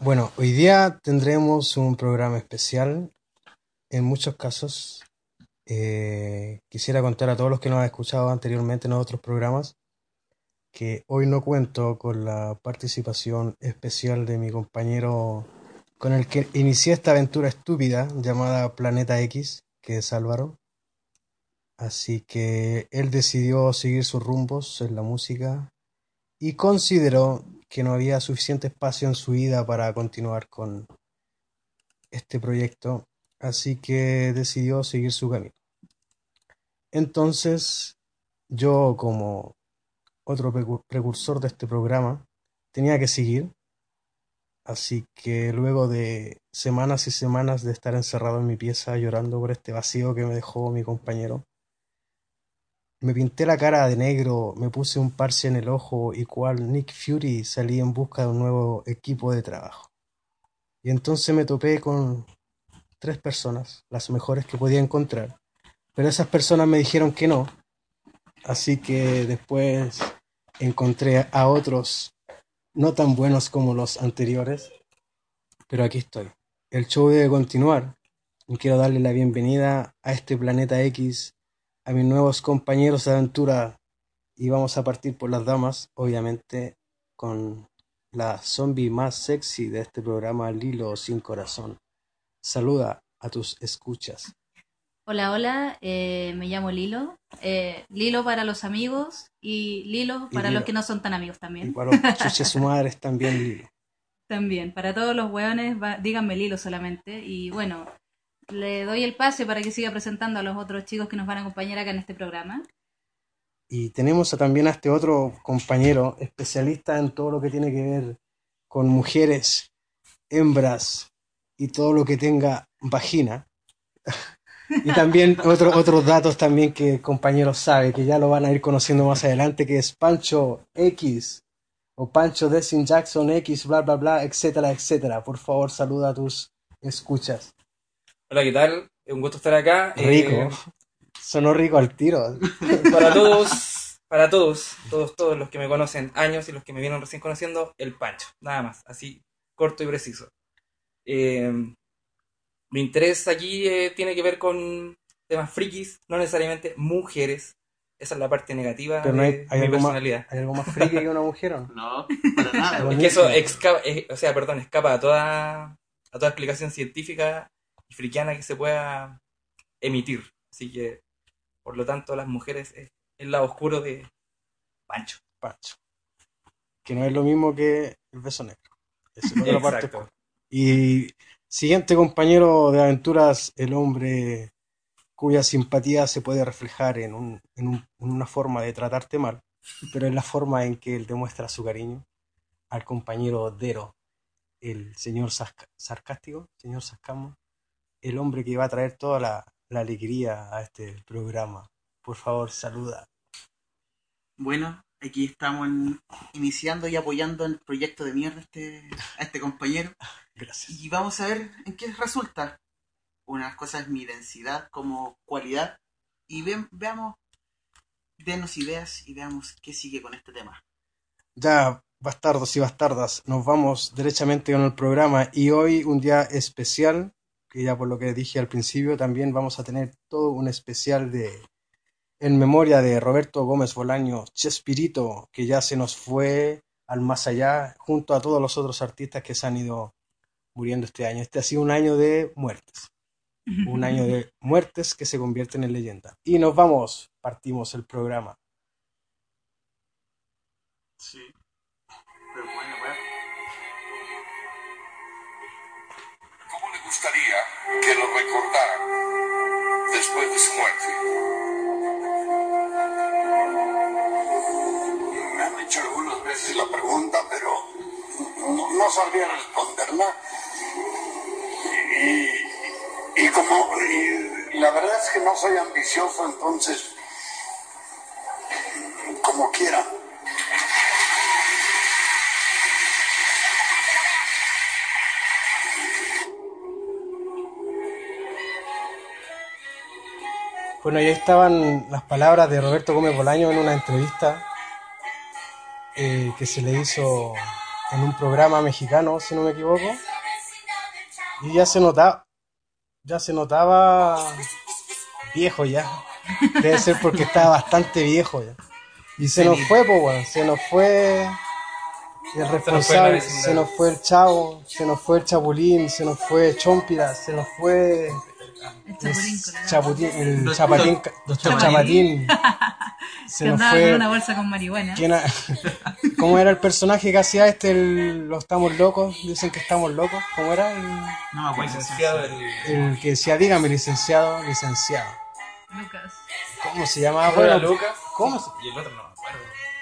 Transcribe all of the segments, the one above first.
Bueno, hoy día tendremos un programa especial. En muchos casos, eh, quisiera contar a todos los que nos han escuchado anteriormente en otros programas que hoy no cuento con la participación especial de mi compañero con el que inicié esta aventura estúpida llamada Planeta X, que es Álvaro. Así que él decidió seguir sus rumbos en la música y consideró que no había suficiente espacio en su vida para continuar con este proyecto, así que decidió seguir su camino. Entonces, yo como otro precursor de este programa, tenía que seguir. Así que luego de semanas y semanas de estar encerrado en mi pieza llorando por este vacío que me dejó mi compañero, me pinté la cara de negro, me puse un parche en el ojo y cual Nick Fury salí en busca de un nuevo equipo de trabajo. Y entonces me topé con tres personas, las mejores que podía encontrar. Pero esas personas me dijeron que no. Así que después encontré a otros no tan buenos como los anteriores, pero aquí estoy. El show debe continuar y quiero darle la bienvenida a este planeta X, a mis nuevos compañeros de aventura y vamos a partir por las damas, obviamente con la zombie más sexy de este programa, Lilo sin corazón. Saluda a tus escuchas. Hola, hola, eh, me llamo Lilo. Eh, Lilo para los amigos y Lilo para los que no son tan amigos también. Y para los chuches su madre también Lilo. También, para todos los hueones, díganme Lilo solamente. Y bueno, le doy el pase para que siga presentando a los otros chicos que nos van a acompañar acá en este programa. Y tenemos también a este otro compañero, especialista en todo lo que tiene que ver con mujeres, hembras y todo lo que tenga vagina. Y también otro, otros datos también que el compañero sabe, que ya lo van a ir conociendo más adelante, que es Pancho X o Pancho Desin Jackson X, bla, bla, bla, etcétera, etcétera. Por favor, saluda a tus escuchas. Hola, ¿qué tal? Es un gusto estar acá. Rico. Eh, Sonó rico al tiro. Para todos, para todos, todos, todos los que me conocen años y los que me vienen recién conociendo, el Pancho. Nada más, así corto y preciso. Eh, mi interés aquí eh, tiene que ver con temas frikis, no necesariamente mujeres. Esa es la parte negativa de mi personalidad. ¿Hay algo más friki que una mujer o no? No, para nada. es que eso escapa, o sea, perdón, escapa a toda, a toda explicación científica y frikiana que se pueda emitir. Así que, por lo tanto, las mujeres es el lado oscuro de Pancho. Pancho. Que no es lo mismo que el beso negro. Es otra parte. Y Siguiente compañero de aventuras, el hombre cuya simpatía se puede reflejar en, un, en, una forma de tratarte mal, pero en la forma en que él demuestra su cariño al compañero Dero, el señor sarcástico, señor Sascamo, el hombre que va a traer toda la, la alegría a este programa. Por favor, saluda. Bueno, aquí estamos iniciando y apoyando el proyecto de mierda este, a este compañero. Gracias. Y vamos a ver en qué resulta. Una de las cosas es mi densidad como cualidad. Y veamos, denos ideas y veamos qué sigue con este tema. Ya, bastardos y bastardas, nos vamos derechamente con el programa y hoy un día especial, que ya por lo que dije al principio, también vamos a tener todo un especial de en memoria de Roberto Gómez Bolaño, Chespirito, que ya se nos fue al más allá, junto a todos los otros artistas que se han ido muriendo este año. Este ha sido un año de muertes. Un año de muertes que se convierten en leyenda. Y nos vamos, partimos el programa. Sí. Gustaría que lo recordaran después de su muerte? hecho algunas veces la pregunta, pero no, sabría responderla. Y, como la verdad es que no soy ambicioso, entonces, como quiera. Bueno, ahí estaban las palabras de Roberto Gómez Bolaño en una entrevista eh, que se le hizo en un programa mexicano, si no me equivoco, y ya se notaba, ya se notaba viejo ya. Debe ser porque estaba bastante viejo ya. Y se nos fue, pues, weón, se nos fue el responsable, vecindad. se nos fue el chavo, se nos fue el chapulín, se nos fue Chompira, se nos fue El el chapulín colorado. chaputín, el Los- chapatín, los- los el chapatín. chapatín. Se Que nos fue una bolsa con marihuana. ¿Quién ha- ¿Cómo era el personaje que hacía este? El, lo estamos locos, dicen que estamos locos. ¿Cómo era? El, No acuerdo. Licenciado el que decía, dígame, licenciado, licenciado. Lucas. ¿Cómo se llamaba? Uno era Bueno, Lucas. ¿Cómo se- Y el otro no me acuerdo.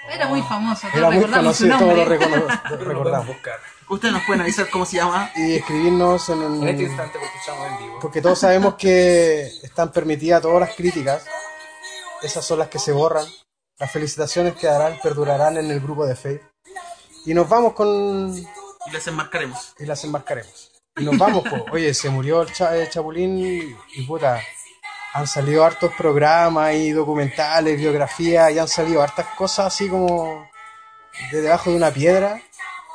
Era muy famoso, Era muy conocido, todos lo, recordamos. buscar. Ustedes nos pueden avisar cómo se llama. Y escribirnos en En este un... instante, porque estamos en vivo. Porque todos sabemos que están permitidas todas las críticas. Esas son las que se borran. Las felicitaciones quedarán, perdurarán en el grupo de Facebook. Y nos vamos con... Y les enmarcaremos. y las embarcaremos. Y nos vamos, po. Oye, se murió el, cha- el Chapulín y, y puta, han salido hartos programas y documentales, biografías, y han salido hartas cosas así como de debajo de una piedra,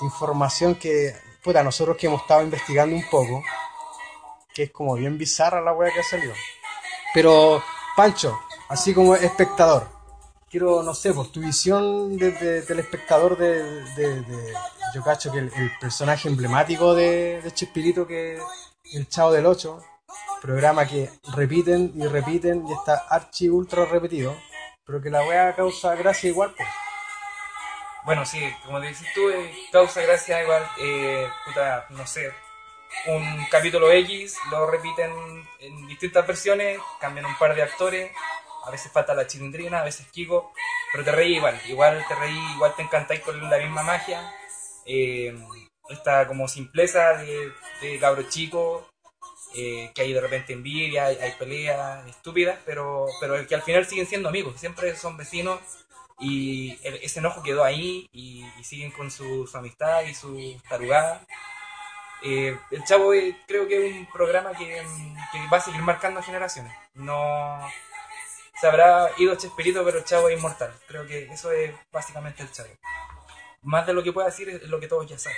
información que, puta, nosotros que hemos estado investigando un poco, que es como bien bizarra la wea que ha salido. Pero, Pancho, así como espectador, quiero, no sé, por tu visión de- de- del espectador de, de- yo cacho que el, el personaje emblemático de, Chespirito que el Chavo del 8, programa que repiten y repiten y está archi ultra repetido, pero que la wea causa gracia igual, pues. Bueno, sí, como te dices tú, eh, causa gracia igual, eh, puta, no sé, un capítulo X lo repiten en distintas versiones, cambian un par de actores, a veces falta la chilindrina, a veces Kiko, pero te reí igual, igual te reí, igual te encantáis con la misma magia, eh, esta como simpleza de, de cabro chico, eh, que hay de repente envidia, hay, hay peleas estúpidas, pero, pero que al final siguen siendo amigos, siempre son vecinos y el- ese enojo quedó ahí y, y siguen con su, su amistad y su tarugada. Eh, el Chavo eh, creo que es un programa que, mm, que va a seguir marcando generaciones. No se habrá ido Chespirito, pero el Chavo es inmortal. Creo que eso es básicamente el Chavo. Más de lo que pueda decir es lo que todos ya saben.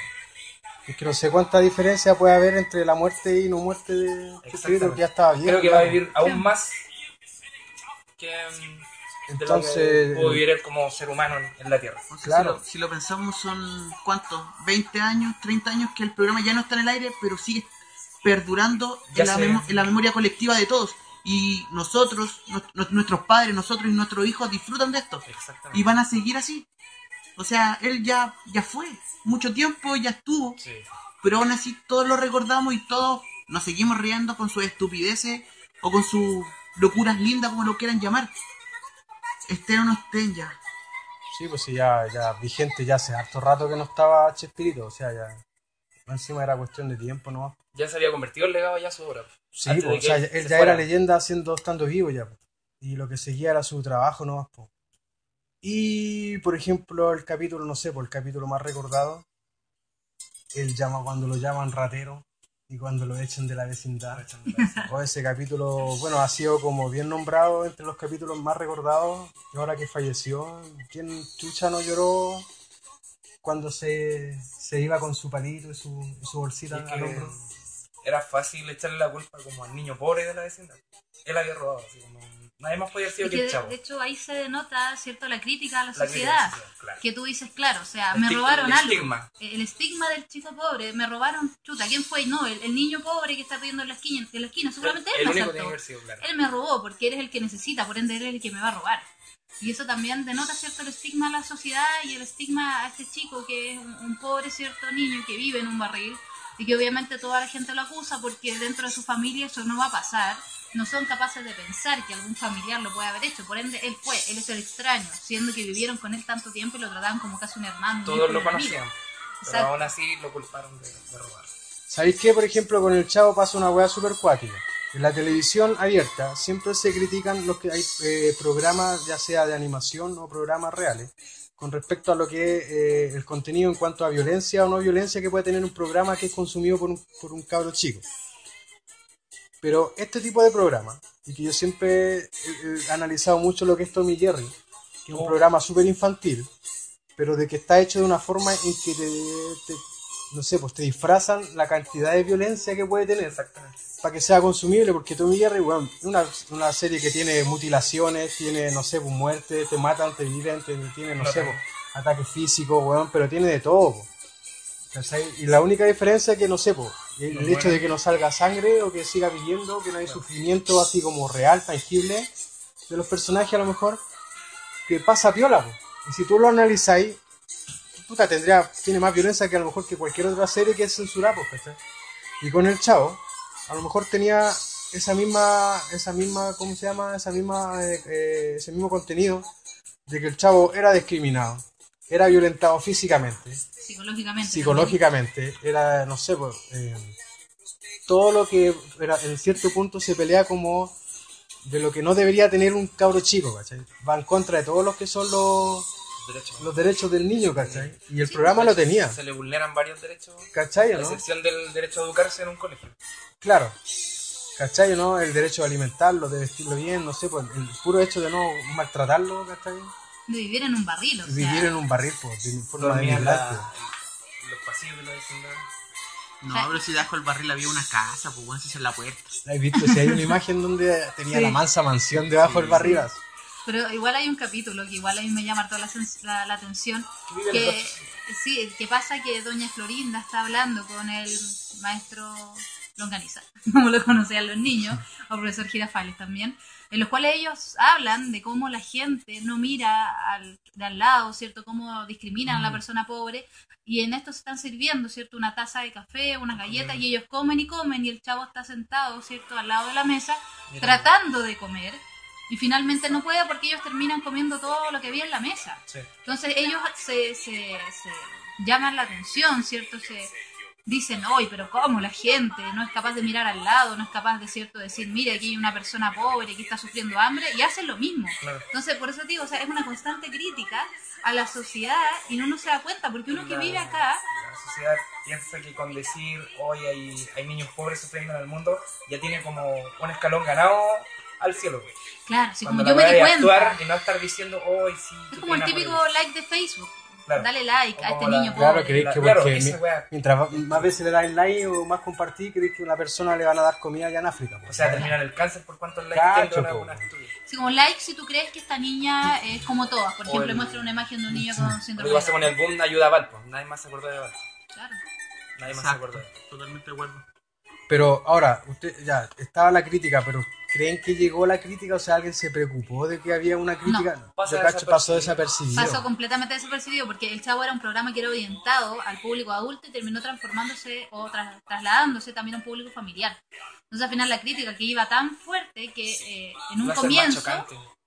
Es que no sé cuánta diferencia puede haber entre la muerte y no muerte de Chespirito, que ya estaba bien. Creo que va a vivir aún más que mm, de lo Entonces, que pudo vivir él como ser humano en, la Tierra. Claro. Si lo, si lo pensamos, son ¿cuántos? 20 años, 30 años que el programa ya no está en el aire, pero sigue perdurando en la, en memoria colectiva de todos. Y nosotros, nu- nuestros padres, nosotros y nuestros hijos disfrutan de esto. Exactamente. Y van a seguir así. O sea, él ya, ya fue. Mucho tiempo ya estuvo. Sí. Pero aún así todos lo recordamos y todos nos seguimos riendo con sus estupideces o con sus locuras lindas, como lo quieran llamar. Estén o no estén ya. Sí, pues sí, ya, ya vigente ya hace harto rato que no estaba Chespirito, o sea, ya encima era cuestión de tiempo nomás. Ya se había convertido en legado ya su obra. Sí, Antes pues, o sea, él se ya fuera. era leyenda haciendo, estando vivo ya. pues. Y lo que seguía era su trabajo nomás. pues. Y, por ejemplo, el capítulo, no sé, por el capítulo más recordado, él llama cuando lo llaman ratero y cuando lo echan de la vecindad. O ese capítulo, bueno, ha sido como bien nombrado entre los capítulos más recordados. Y ahora que falleció, ¿quién chucha no lloró cuando se, se iba con su palito y su, y su bolsita Y al hombro? era fácil echarle la culpa como al niño pobre de la vecindad. Él había robado, así como nadie más podía haber sido Y que que el de, chavo. de hecho ahí se denota cierto la crítica a la, La sociedad. claro. Que tú dices, claro, o sea, El me robaron el algo. estigma. El estigma del chico pobre, me robaron, chuta, ¿quién fue? No, el, el niño pobre que está pidiendo en la esquina, en la esquina. seguramente él me asaltó. sido, claro. Él me robó porque eres el que necesita, por ende eres el que me va a robar. Y eso también denota, ¿cierto?, el estigma a la sociedad y el estigma a este chico que es un, un pobre, ¿cierto?, niño que vive en un barril y que obviamente toda la gente lo acusa porque dentro de su familia eso no va a pasar. No son capaces de pensar que algún familiar lo puede haber hecho. Por ende, él fue, él es el extraño, siendo que vivieron con él tanto tiempo y lo trataban como casi un hermano. Todos lo conocían. Pero aún así lo culparon de, de robar. ¿Sabéis qué? Por ejemplo, con el Chavo pasa una weá super cuática. En la televisión abierta siempre se critican los que hay eh, programas, ya sea de animación o programas reales, con respecto a lo que es eh, el contenido en cuanto a violencia o no violencia que puede tener un programa que es consumido por un, por un cabro chico. Pero este tipo de programa, y que yo siempre he, he analizado mucho lo que es Tommy Jerry, que es un Oh. programa súper infantil, pero de que está hecho de una forma en que te, te- no sé, pues te disfrazan la cantidad de violencia que puede tener Exactamente. para que sea consumible, porque Tommy Jerry, es una, una serie que tiene mutilaciones, tiene, no sé, pues muerte, te matan, te viven, te, tiene, no sé, pues, ataques físicos, weón, pero tiene de todo. Y la única diferencia es que, no sé, po, el, No hecho de que no salga sangre o que siga viviendo, que no hay sufrimiento así como real, tangible de los personajes a lo mejor, que pasa piola, po. Y si tú lo analizáis, puta, tendría, tiene más violencia que a lo mejor que cualquier otra serie que es censurada, pues. Y con el chavo, a lo mejor tenía esa misma, esa misma, ¿cómo se llama? Esa misma, eh, eh, ese mismo contenido de que el chavo era discriminado, era violentado físicamente, Psicológicamente. psicológicamente, era, no sé, pues, eh, todo lo que era, en cierto punto se pelea como de lo que no debería tener un cabro chico, ¿cachai? Va en contra de todos los que son los, Derechos. los derechos del niño, ¿cachai? Y el Sí, programa lo tenía, Se le vulneran varios derechos, ¿cachai? a o ¿no? excepción del derecho a educarse en un colegio. Claro. ¿Cachai? ¿no? El derecho de alimentarlo, de vestirlo bien, no sé, pues el puro hecho de no maltratarlo, ¿cachai? De vivir en un barril, o sea. Vivir en un barril, pues, de forma de la- en los pasillos de la vecindad. No, pero si debajo del barril había una casa, pues bueno, si esa es la puerta. ¿Has visto? Si hay una imagen donde tenía Sí. la mansa mansión debajo del barril. así. Pero igual hay un capítulo que igual a mí me llama toda la, la- la atención. Que, sí, que pasa que doña Florinda está hablando con el maestro Longaniza, como lo conocían los niños, o profesor Girafales también, en los cuales ellos hablan de cómo la gente no mira al, de al lado, ¿cierto? Cómo discriminan a la persona pobre. Y en esto se están sirviendo, ¿cierto? Una taza de café, unas galletas, y ellos comen y comen, y el chavo está sentado, ¿cierto? Al lado de la mesa, Mira. tratando de comer. Y finalmente no puede porque ellos terminan comiendo todo lo que había en la mesa. Sí. Entonces ellos se, se, se llaman la atención, ¿cierto? Se dicen, hoy, pero ¿cómo la gente no es capaz de mirar al lado, no es capaz de, ¿cierto?, decir, mire, aquí hay una persona pobre, aquí está sufriendo hambre, y hacen lo mismo. Claro. Entonces, por eso digo, o sea, es una constante crítica a la sociedad y uno no se da cuenta, porque uno que vive acá, La sociedad piensa que con decir hoy hay, hay niños pobres sufriendo en el mundo ya tiene como un escalón ganado al cielo. claro, si como yo me di cuenta, actuar y no estar diciendo hoy sí. es como el típico ellos". like de Facebook, Claro. dale like a este la- niño Claro, pobre. creéis que claro, porque weá. mientras más veces le dan like o más compartí, creéis que a una persona le van a dar comida allá en África. pues. O sea, terminar el cáncer por cuántos likes tiene una. Sí, como like si tú crees que esta niña es como todas. Por O ejemplo, el- muestra una imagen de un niño con Lo síndrome que pasó de con el boom de ayuda a Valpo. Nadie más se acordó de Valpo. Claro. Nadie más se acordó totalmente de acuerdo. Pero ahora, usted ya estaba la crítica, pero ¿creen que llegó la crítica? O sea, ¿alguien se preocupó de que había una crítica? Yo cacho, pasó desapercibido. Pasó completamente desapercibido porque El Chavo era un programa que era orientado al público adulto y terminó transformándose o tras- trasladándose también a un público familiar. Entonces al final la crítica que iba tan fuerte que eh, en un a comienzo,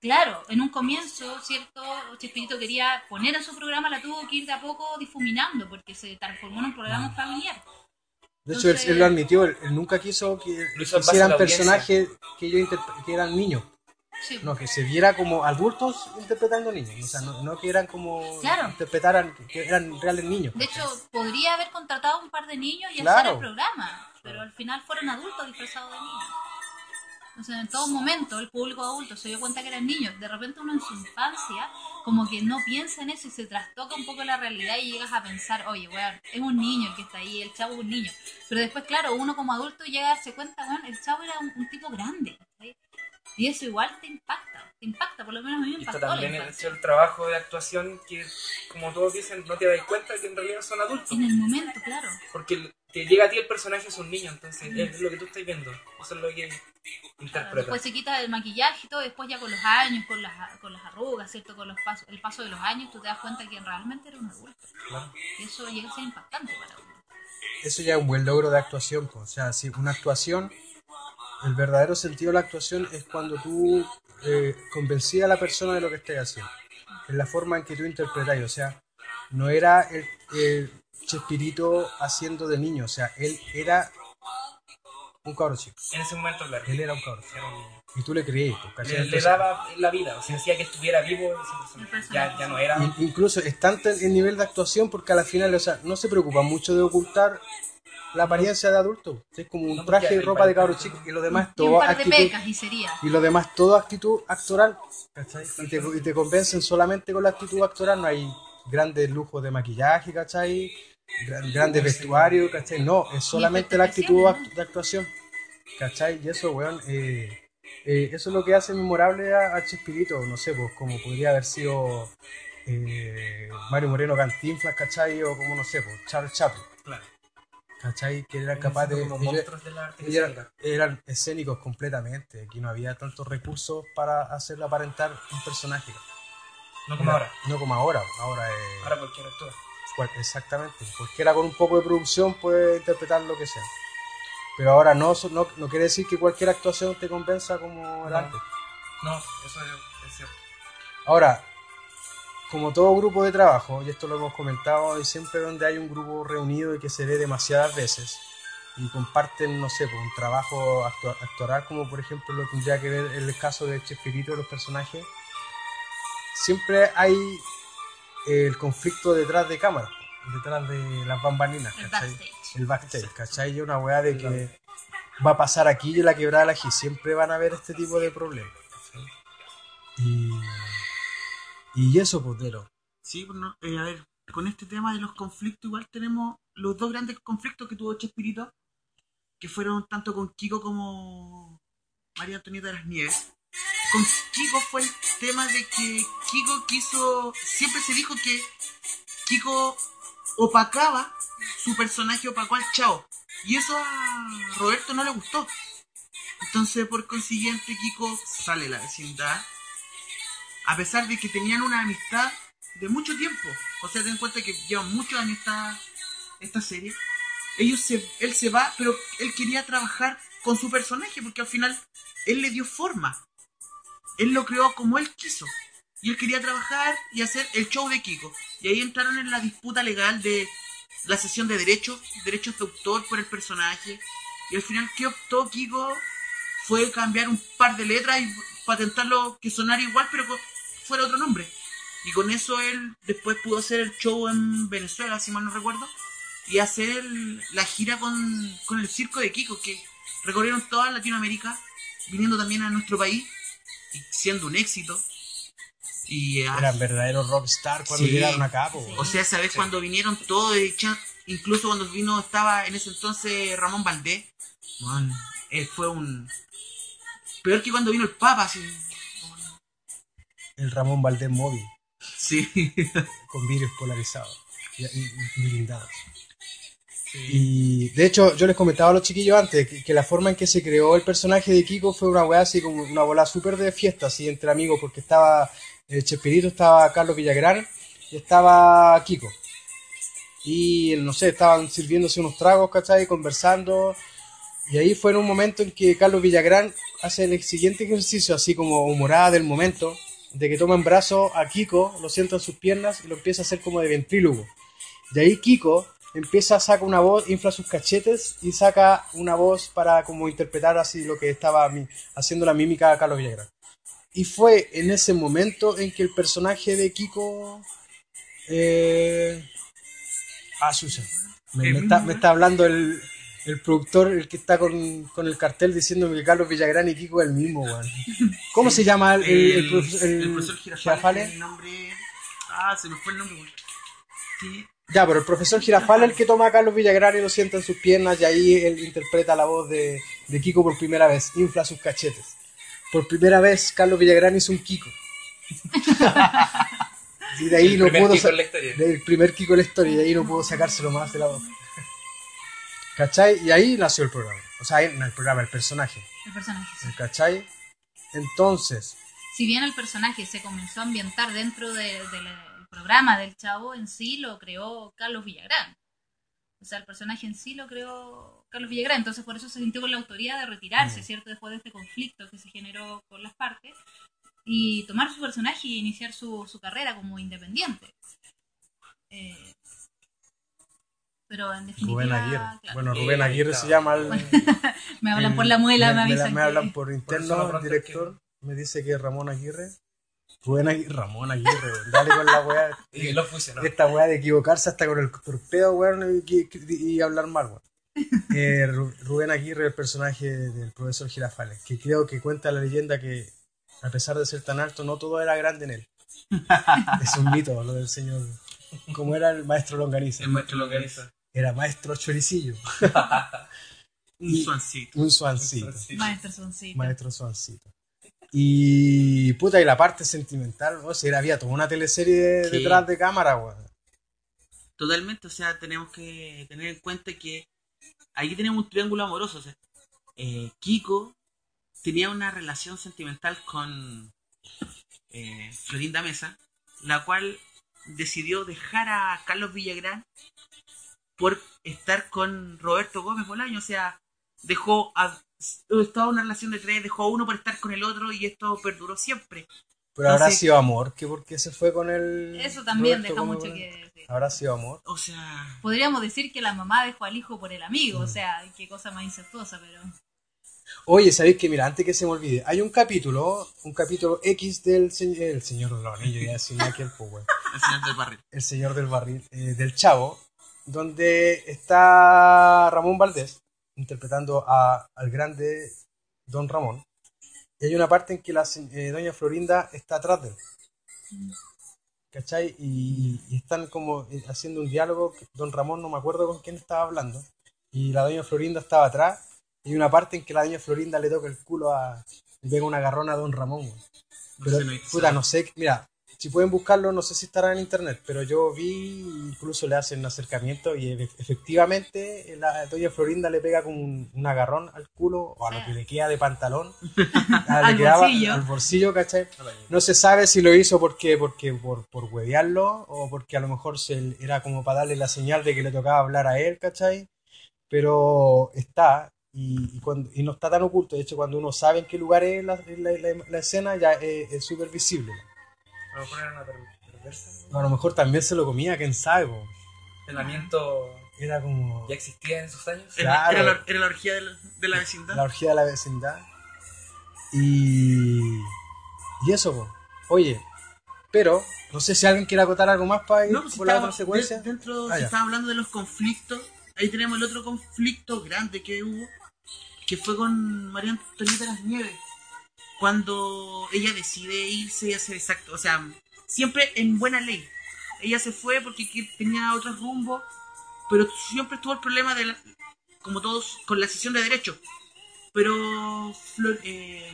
claro, en un comienzo, cierto, Chespirito quería poner en su programa, la tuvo que ir de a poco difuminando porque se transformó en un programa familiar. De hecho, él, Entonces- él lo admitió, él, él nunca quiso que hicieran personajes que ellos interp- que eran niños. Sí. No, que se viera como adultos interpretando niños. O sea, no, no que eran como Claro. interpretaran que eran reales niños. De hecho, podría haber contratado un par de niños y Claro. hacer el programa, pero al final fueron adultos disfrazados de niños. O sea, en todo momento el público adulto se dio cuenta que eran niños. De repente uno en su infancia como que no piensa en eso y se trastoca un poco la realidad y llegas a pensar, oye, weón, es un niño el que está ahí, el chavo es un niño. Pero después, claro, uno como adulto llega a darse cuenta, weón, el chavo era un, un tipo grande. ¿cachai? Y eso igual te impacta, te impacta, por lo menos a mí me esto impactó también es el trabajo de actuación que, como todos dicen, no te das cuenta que en realidad son adultos. En el momento, claro. Porque el- te llega a ti el personaje es un niño, entonces es lo que tú estás viendo. Eso es lo que interpreta. Después se quita el maquillaje y todo, después ya con los años, con las, con las arrugas, ¿cierto? Con los pasos, el paso de los años, tú te das cuenta que realmente era un adulto. Claro. Y eso llega a ser impactante para uno. Eso ya es un buen logro de actuación. pues. O sea, si una actuación, el verdadero sentido de la actuación es cuando tú eh, convencías a la persona de lo que estás haciendo. Es la forma en que tú interpretáis. O sea, no era el, el Chespirito haciendo de niño. O sea, él era un cabro chico. En ese momento, claro. Él era un cabro chico. Un- Y tú le creías. pues. Le, le daba la vida, o sea, hacía que estuviera vivo. Ya, ya no era. in- incluso es tanto el nivel de actuación porque a la final, o sea, no se preocupa mucho de ocultar la apariencia de adulto. Es como un No, traje y ropa de cabro chico y lo demás Y un todo par de actitud. pecas y sería. Y lo demás todo actitud actoral. ¿cachai? Y te, y te convencen solamente con la actitud actoral, no hay grandes lujos de maquillaje, ¿cachai? Gran- grandes vestuarios, ¿cachai? No, es solamente la actitud act- de actuación, ¿cachai? Y eso, weón, eh, eh, eso es lo que hace memorable a, a Chespirito, no sé, pues como podría haber sido eh, Mario Moreno Cantinflas, ¿cachai? O como, no sé, pues Charles Chaplin, Claro. ¿cachai? Que eran capaces de... Como ellos- monstruos de la arte ellos escénica. eran escénicos completamente, aquí no había tantos recursos para hacerlo aparentar un personaje. No como ahora. No como ahora, ahora es... Ahora cualquier actor. Exactamente. Cualquiera con un poco de producción puede interpretar lo que sea. Pero ahora no, no, no quiere decir que cualquier actuación te convenza como era No. antes. No, eso es, es cierto. Ahora, como todo grupo de trabajo, y esto lo hemos comentado, y siempre donde hay un grupo reunido y que se ve demasiadas veces y comparten, no sé, pues, un trabajo actoral, como por ejemplo lo tendría que ver en el caso de Chespirito, los personajes, siempre hay el conflicto detrás de cámara, detrás de las bambalinas, El ¿cachai? backstage. el backstage, ¿cachai? Y una weá de que va a pasar aquí y la quebrada de la G. Siempre van a haber este tipo de problemas. ¿cachai? Y, y eso, pues, Dero. Sí, pues, no, eh, a ver, con este tema de los conflictos, igual tenemos los dos grandes conflictos que tuvo Chespirito, que fueron tanto con Kiko como María Antonieta de las Nieves. Con Kiko fue el tema de que Kiko quiso, siempre se dijo que Kiko opacaba, su personaje opacó al chavo. Y eso a Roberto no le gustó. Entonces, por consiguiente, Kiko sale de la vecindad a pesar de que tenían una amistad de mucho tiempo. O sea, ten en cuenta que llevan muchos años esta, esta serie. Ellos se, él se va, pero él quería trabajar con su personaje porque al final él le dio forma. Él lo creó como él quiso. Y él quería trabajar y hacer el show de Kiko. Y ahí entraron en la disputa legal de la sesión de derechos, derechos de autor por el personaje. Y al final, ¿qué optó Kiko? Fue cambiar un par de letras y patentarlo que sonara igual, pero fuera otro nombre. Y con eso él después pudo hacer el show en Venezuela, si mal no recuerdo, y hacer la gira con, con el circo de Kiko, que recorrieron toda Latinoamérica, viniendo también a nuestro país, siendo un éxito. Y ah, Eran verdaderos rockstar cuando Sí. llegaron acá, po, Sí. o sea, esa vez cuando vinieron todos, incluso cuando vino estaba en ese entonces Ramón Valdés, man, él fue un... Peor que cuando vino el Papa, así. El Ramón Valdés móvil, Sí. con vidrios polarizados y, y- y blindados. Y de hecho, yo les comentaba a los chiquillos antes que, la forma en que se creó el personaje de Kiko fue una weá así como una bola súper de fiesta, así entre amigos, porque estaba el Chespirito, estaba Carlos Villagrán y estaba Kiko. Y no sé, estaban sirviéndose unos tragos, ¿cachai? Conversando. Y ahí fue en un momento en que Carlos Villagrán hace el siguiente ejercicio, así como humorada del momento, de que toma en brazos a Kiko, lo sienta en sus piernas y lo empieza a hacer como de ventrílogo. De ahí Kiko empieza a sacar una voz, infla sus cachetes y saca una voz para como interpretar así lo que estaba haciendo la mímica a Carlos Villagrán. Y fue en ese momento en que el personaje de Kiko... Eh... Ah, Susan. Me, está, me está hablando el, el productor, el que está con, con el cartel diciendo que Carlos Villagrán y Kiko es el mismo, weón. ¿Cómo se llama el, el, el el- profesor Girafales, el nombre... Ah, se me fue el nombre, güey. Sí. Ya, pero el profesor Girafales es el que toma a Carlos Villagrán y lo sienta en sus piernas y ahí él interpreta la voz de, de Kiko por primera vez, infla sus cachetes. Por primera vez Carlos Villagrán hizo un Kiko. Y de ahí El no pudo la del primer Kiko de la historia y de ahí no pudo sacárselo más de la boca. ¿Cachai? Y ahí nació el programa. O sea, no el programa, el personaje. El personaje. sí. ¿Cachai? Entonces, Si bien el personaje se comenzó a ambientar dentro de- del programa del Chavo, en sí lo creó Carlos Villagrán. O sea, el personaje en sí lo creó Carlos Villagrán. Entonces, por eso se sintió con la autoridad de retirarse, Mm. ¿cierto? Después de este conflicto que se generó con las partes. Y tomar su personaje y iniciar su, su carrera como independiente. Eh, pero en definitiva. Rubén Aguirre. claro, Bueno, Rubén Aguirre se llama el, me hablan el- por la muela, me, me, avisan. me que- hablan por interno, el director me dice que es Ramón Aguirre. Rubén Aguirre, Ramón Aguirre, dale con la weá. Y lo fusionó. Esta weá de equivocarse hasta con el torpedo, weón, y, y- y hablar mal, weón. Eh, Ru- Rubén Aguirre, el personaje del profesor Girafales, que creo que cuenta la leyenda que, a pesar de ser tan alto, no todo era grande en él. Es un mito lo del señor como era el maestro Longaniza. El maestro Longaniza. Era maestro Choricillo. Un suancito. Un suancito. Maestro Soncito. Maestro Suancito. Y puta, y la parte sentimental, ¿no? Si era, había toda una teleserie Sí. detrás de cámara, weón. Totalmente, o sea, tenemos que tener en cuenta que aquí tenemos un triángulo amoroso. O sea, eh, Kiko tenía una relación sentimental con eh, Florinda Mesa, la cual decidió dejar a Carlos Villagrán por estar con Roberto Gómez Bolaño. O sea, dejó a, en una relación de tres, dejó a uno por estar con el otro y esto perduró siempre. Pero habrá Entonces- sido amor, que porque se fue con el. Eso también Roberto deja mucho que decir. Habrá sido amor. O sea, Podríamos decir que la mamá dejó al hijo por el amigo, Mm. o sea, qué cosa más incestuosa, pero... Oye, ¿sabéis que Mira, antes que se me olvide, hay un capítulo, un capítulo X del se- el Señor de los Anillos, ya weón. el señor del barril. El Señor del Barril, eh, del Chavo, donde está Ramón Valdés interpretando a, al grande Don Ramón. Y hay una parte en que la eh, Doña Florinda está atrás de él. ¿Cachai? Y, y están como eh, haciendo un diálogo. Don Ramón no me acuerdo con quién estaba hablando. Y la Doña Florinda estaba atrás. Y hay una parte en que la Doña Florinda le toca el culo a. le pega una garrona a Don Ramón. güey. No Pero, sé, no puta, no sé, mira, si pueden buscarlo, no sé si estará en internet, pero yo vi, incluso le hacen un acercamiento y efectivamente la doña Florinda le pega como un, un agarrón al culo o a lo que le queda de pantalón, a Al quedaba- bolsillo. al bolsillo, ¿cachai? No se sabe si lo hizo porque, porque por, por huevearlo o porque a lo mejor se, era como para darle la señal de que le tocaba hablar a él, ¿cachai? Pero está y, y, cuando, y no está tan oculto. De hecho, cuando uno sabe en qué lugar es la, la- la- la escena, ya es es súper visible. A lo mejor era una per- perversa. A lo mejor también se lo comía, quién sabe. po. Pensamiento Era como ya existía en esos años. Era, Claro. era la, era la orgía de la, de la vecindad. la orgía de la vecindad. Y, y eso, po. oye, pero no sé si alguien quiere acotar algo más para ir No, pues si por la estaba- otra secuencia. de- dentro, Ah, si ya. estaba hablando de los conflictos, ahí tenemos el otro conflicto grande que hubo, que fue con María Antonieta Las Nieves, cuando ella decide irse y hacer exacto, o sea, siempre en buena ley. Ella se fue porque que- tenía otro rumbo, pero siempre estuvo el problema de, la- como todos, con la sesión de derechos. Pero Flor- eh,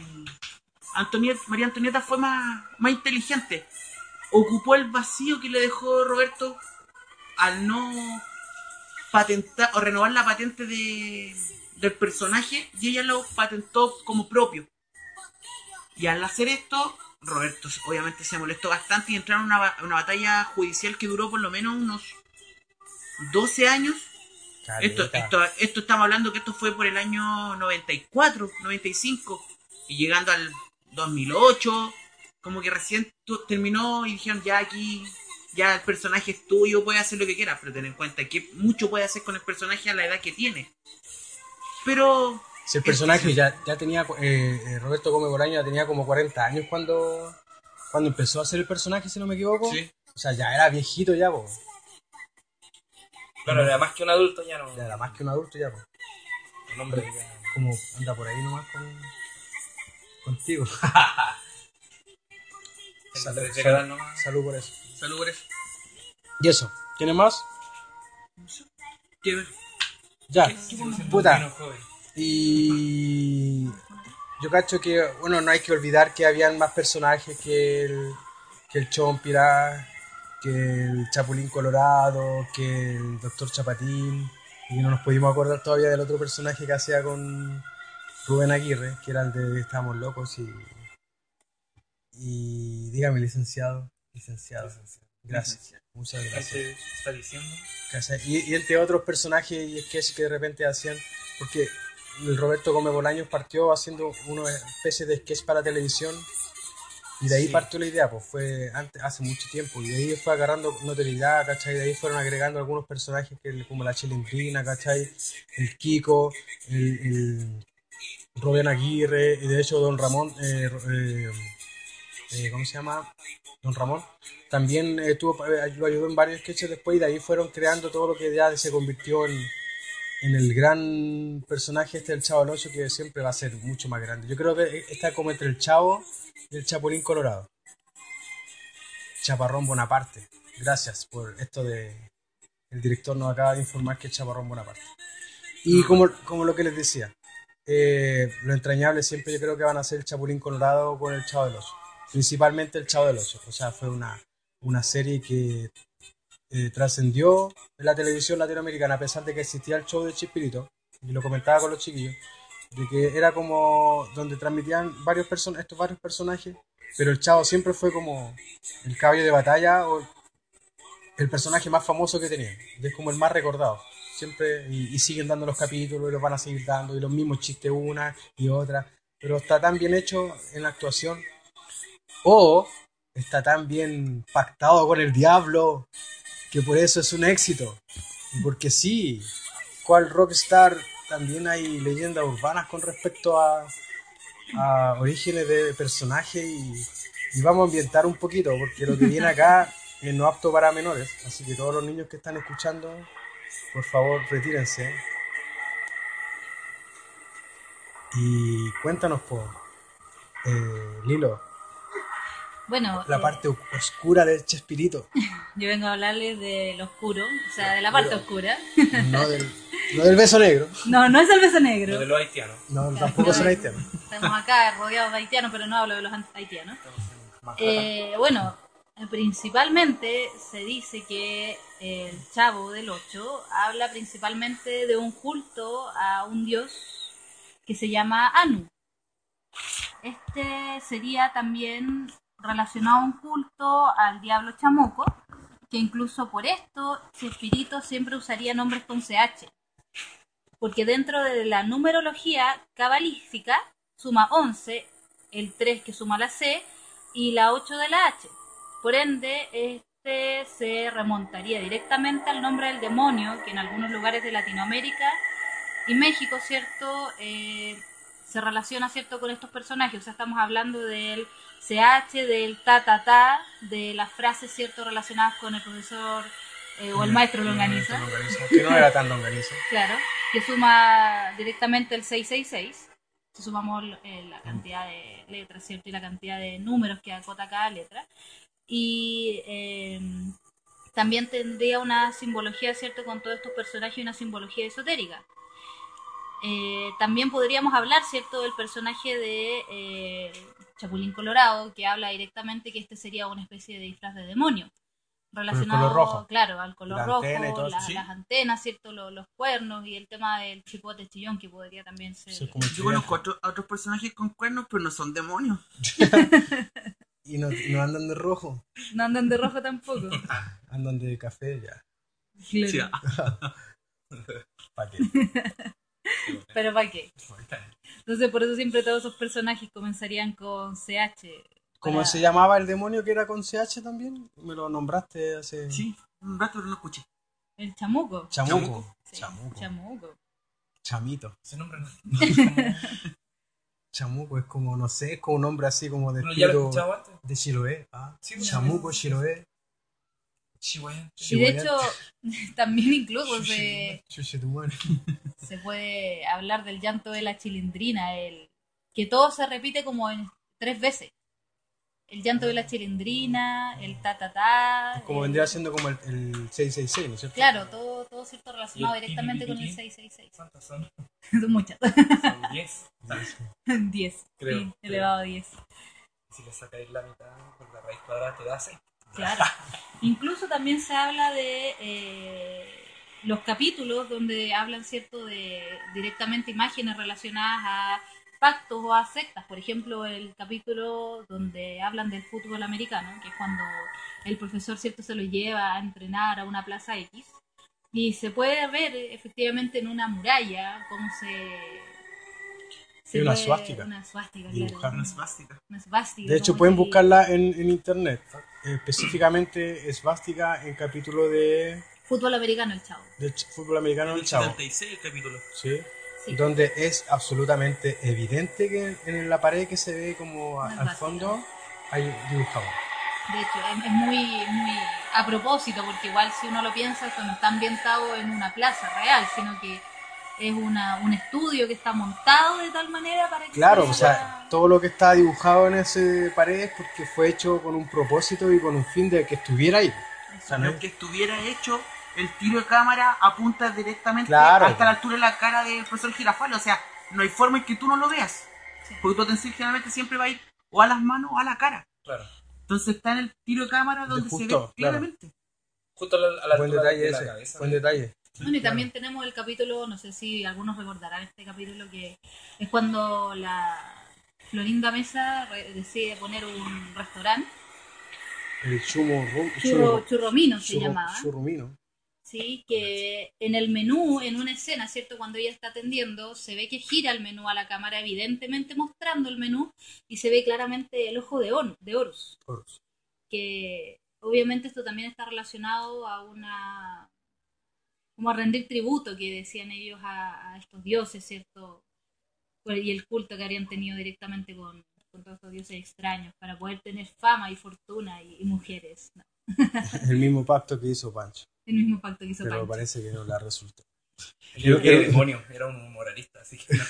Antonieta- María Antonieta fue más, más inteligente ocupó el vacío que le dejó Roberto al no patentar o renovar la patente de, del personaje y ella lo patentó como propio. Y al hacer esto, Roberto obviamente se molestó bastante y entraron en una, una batalla judicial que duró por lo menos unos 12 años. Esto, esto, esto estamos hablando que esto fue por el año 94, 95 y llegando al 2008, como que recién terminó y dijeron ya aquí, ya el personaje es tuyo, puedes hacer lo que quieras, pero ten en cuenta que mucho puede hacer con el personaje a la edad que tiene. Pero Si el personaje ya, ya tenía, eh, eh, Roberto Gómez Bolaño ya tenía como 40 años cuando, cuando empezó a hacer el personaje, si no me equivoco. Sí. O sea, ya era viejito ya, po. Claro, era más que un adulto, ya no. Ya era más que un adulto ya, po. Un hombre ya. Como anda por ahí nomás con, contigo. Nomás. Salud por eso. salud por eso. Y eso, ¿tienes más? ¿Qué- Ya, Sigo siendo puta. Y yo cacho que, bueno, no hay que olvidar que habían más personajes que el, que el Chompira, que el Chapulín Colorado, que el Doctor Chapatín. Y no nos pudimos acordar todavía del otro personaje que hacía con Rubén Aguirre, que era el de Estábamos Locos. Y, y dígame, licenciado. Licenciado. Gracias. Muchas gracias. Gente está diciendo. Y, y entre otros personajes y sketches que de repente hacían, porque Roberto Gómez Bolaños partió haciendo una especie de sketch para televisión y de ahí Sí. partió la idea, pues fue antes, hace mucho tiempo y de ahí fue agarrando notoriedad, ¿cachai? De ahí fueron agregando algunos personajes que, como la Chilindrina, ¿cachai? El Kiko, el, el Rubén Aguirre y de hecho Don Ramón, eh, eh, eh, ¿cómo se llama? Don Ramón también eh, tuvo, lo ayudó en varios sketches después y de ahí fueron creando todo lo que ya se convirtió en, en el gran personaje este del Chavo del Ocho que siempre va a ser mucho más grande. Yo creo que está como entre el Chavo y el Chapulín Colorado. Chaparrón Bonaparte. Gracias por esto de... El director nos acaba de informar que es Chaparrón Bonaparte. Y como, como lo que les decía, eh, lo entrañable siempre yo creo que van a ser el Chapulín Colorado con el Chavo del Ocho. Principalmente el Chavo del Ocho. O sea, fue una, una serie que eh, trascendió en la televisión latinoamericana a pesar de que existía el show de Chispirito. Y lo comentaba con los chiquillos. De que era como donde transmitían varios person estos varios personajes. Pero el Chavo siempre fue como el caballo de batalla o el personaje más famoso que tenían. Y es como el más recordado. Siempre, y siguen dando los capítulos y los van a seguir dando, y los mismos chistes una y otra. Pero está tan bien hecho en la actuación. O está tan bien pactado con el diablo que por eso es un éxito. Porque sí, cual rockstar también hay leyendas urbanas con respecto a, a orígenes de personajes y, y vamos a ambientar un poquito, porque lo que viene acá es no apto para menores. Así que todos los niños que están escuchando, por favor, retírense. Y cuéntanos, por Lilo, Bueno, la eh, parte oscura de Chespirito, yo vengo a hablarles de lo oscuro, o sea, de la parte oscura. no del, no del beso negro. No, no es el beso Lo negro. de los haitianos. No, tampoco son haitianos. Estamos acá rodeados de haitianos, pero no hablo de los haitianos. Eh, bueno, principalmente se dice que el Chavo del Ocho habla principalmente de un culto a un dios que se llama Anu. Este sería también relacionado a un culto al diablo chamuco, que incluso por esto Chespirito siempre usaría nombres con CH, porque dentro de la numerología cabalística suma 11, el 3 que suma la C y la 8 de la H. Por ende, este se remontaría directamente al nombre del demonio, que en algunos lugares de Latinoamérica y México, ¿cierto? Eh, se relaciona, ¿cierto?, con estos personajes. O sea, estamos hablando del CH, del ta, ta, ta, de las frases, ¿cierto?, relacionadas con el profesor eh, o el maestro longaniza. Que no era tan longaniza. Claro, que suma directamente el 666. Si sumamos eh, la cantidad de letras, ¿cierto? Y la cantidad de números que acota cada letra. Y eh, también tendría una simbología, ¿cierto? Con todos estos personajes una simbología esotérica. Eh, también podríamos hablar, ¿cierto? Del personaje de eh, Chapulín Colorado, que habla directamente que este sería una especie de disfraz de demonio. Relacionado, color rojo. claro, al color La rojo, antena y todo eso, la- sí. las antenas, ¿cierto? Los, los cuernos y el tema del chipote chillón, que podría también ser. Sí, Yo conozco a, otro- a otros personajes con cuernos, pero no son demonios. Y no, no andan de rojo, No andan de rojo tampoco. andan de café ya. Claro. Sí. ¿Para qué? Pero ¿para qué? Entonces, por eso siempre todos esos personajes comenzarían con CH. ¿Cómo para- se llamaba el demonio que era con CH también? Me lo nombraste hace... Sí, un rato pero no escuché. El chamuco. Chamuco. Sí, Chamuco. chamuco. Chamito. Ese nombre no. Chamuco es como, no sé, es como un nombre así como de ya lo antes. de Chiloé. Ah, Sí, Chamuco. Chiloé. Chihuahua. Y de hecho, también incluso se, puede hablar del llanto de la chilindrina, el que todo se repite como en tres veces. El llanto de la chilindrina, el ta ta ta. Como el- vendría siendo como el, el 666, ¿no es cierto? Claro, todo, todo cierto relacionado directamente con el pi, pi, pi, 666. ¿Cuántas son? Son muchas. Son 10. 10. Creo, sí, creo. elevado a 10. Si le sacáis la mitad por la raíz cuadrada te da 6. Claro. Incluso también se habla de eh, los capítulos donde hablan, ¿cierto?, de directamente imágenes relacionadas a pactos o a sectas. Por ejemplo, el capítulo donde hablan del fútbol americano, que es cuando el profesor, ¿cierto?, se lo lleva a entrenar a una plaza X. Y se puede ver eh, efectivamente en una muralla cómo se... Sí, una suástica. Una suástica, Dibujar claro. Una esvástica. Una suástica, De hecho, pueden buscarla en, en internet. Específicamente Esvástica en capítulo de, Fútbol americano, el chavo. de ch- fútbol americano El El Chavo. 76 el capítulo. ¿sí? Sí. Donde es absolutamente evidente que en la pared que se ve como a- al fondo hay dibujado. De hecho, es, es muy, muy a propósito, porque igual si uno lo piensa, esto no está ambientado en una plaza real, sino que es una, un estudio que está montado de tal manera para que Claro, se o sea, todo lo que está dibujado en ese pared es porque fue hecho con un propósito y con un fin de que estuviera ahí. sea, no que estuviera hecho el tiro de cámara apunta directamente Claro. hasta la altura de la cara del profesor Girafal. O sea, no hay forma en que tú no lo veas. Sí. Porque tu atención generalmente siempre va a ir o a las manos o a la cara. Claro. Entonces está en el tiro de cámara De donde se justo, ve claro. claramente. Justo a la, a la Buen altura detalle de la ese. cabeza. Buen detalle. Bueno, y también tenemos el capítulo, no sé si algunos recordarán este capítulo, que es cuando la Florinda Mesa decide poner un restaurante, El chumo churro, churromino se churro- llamaba, churrumino. sí, que en el menú, en una escena, ¿cierto? Cuando ella está atendiendo, se ve que gira el menú a la cámara, evidentemente mostrando el menú, y se ve claramente el ojo de, On- de Horus. Horus. que obviamente esto también está relacionado a una como a rendir tributo que decían ellos a, a estos dioses, ¿cierto? Y el culto que habrían tenido directamente con, con todos estos dioses extraños para poder tener fama y fortuna y, y mujeres. ¿no? El mismo pacto que hizo Pancho. El mismo pacto que hizo Pero Pancho. parece que no la resultó. Yo era demonio, era un moralista, así que no,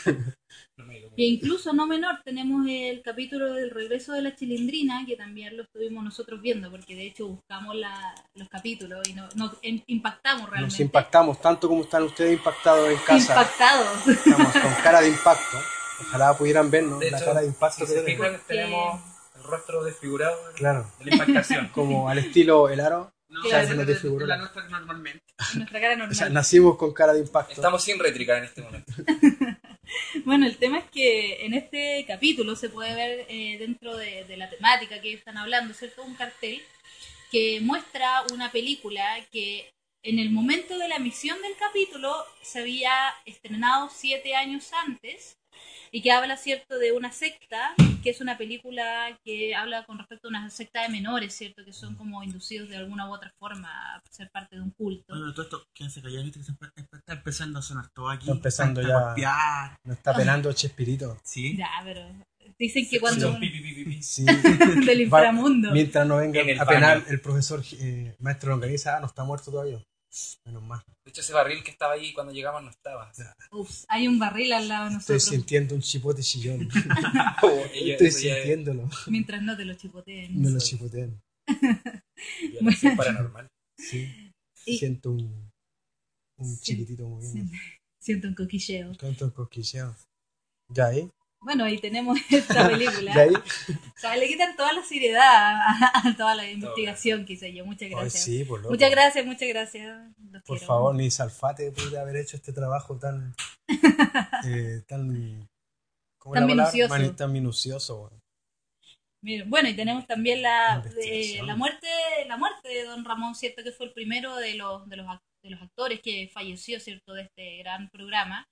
no me digo. Y incluso no menor, tenemos el capítulo del regreso de la chilindrina, que también lo estuvimos nosotros viendo, porque de hecho buscamos la- los capítulos y no, nos impactamos realmente. Nos impactamos tanto como están ustedes impactados en casa. Impactados. Estamos con cara de impacto. Ojalá pudieran vernos De la hecho, cara de impacto si que se tenemos. fijan, tenemos el rostro desfigurado de- Claro. de la impactación. Como al estilo el aro. No, Claro. esa Se nos es desfiguró la la- nuestra normalmente. Nuestra cara O normal. sea, nacimos con cara de impacto. Estamos sin rétrica en este momento. Bueno, el tema es que en este capítulo se puede ver eh, dentro de, de la temática que están hablando, ¿cierto? Un cartel que muestra una película que en el momento de la emisión del capítulo se había estrenado siete años antes y que habla, ¿cierto?, de una secta, que es una película que habla con respecto a una secta de menores, ¿cierto?, que son como inducidos de alguna u otra forma a ser parte de un culto. Bueno, todo esto, quédense callados, viste que se está empezando a sonar todo aquí. Está empezando a ya. golpear. Nos está penando Chespirito. Sí. Ya, pero dicen que cuando... Son pi, pi, pi, pi, pi. Sí. del inframundo. Mientras no venga a penar el profesor eh, maestro Longaniza, ah, no está muerto todavía. Menos mal. De hecho, ese barril que estaba ahí cuando llegamos no estaba. Ups, hay un barril al lado de Estoy nosotros. sintiendo un chipote chillón. Oh, Estoy sintiéndolo. Mientras no te lo chipoteen. Me lo chipotean. violación paranormal. Sí. Y- Siento un, un Sí, chiquitito moviendo. Siento un coquilleo. Canto un cosquilleo. ¿Ya ahí? Bueno, ahí tenemos esta película. O sea, le quitan toda la seriedad a, a toda la investigación que hice yo. Muchas Ay, gracias. sí, por loco. muchas gracias, muchas gracias. Los Por quiero. favor, ni Salfate pude haber hecho este trabajo tan. eh, tan. ¿Cómo Tan minucioso. Tan. Miren, Bueno, y tenemos también la, de- la muerte la muerte de Don Ramón, ¿cierto? Que fue el primero de los, de los, de los actores que falleció, ¿cierto? De este gran programa.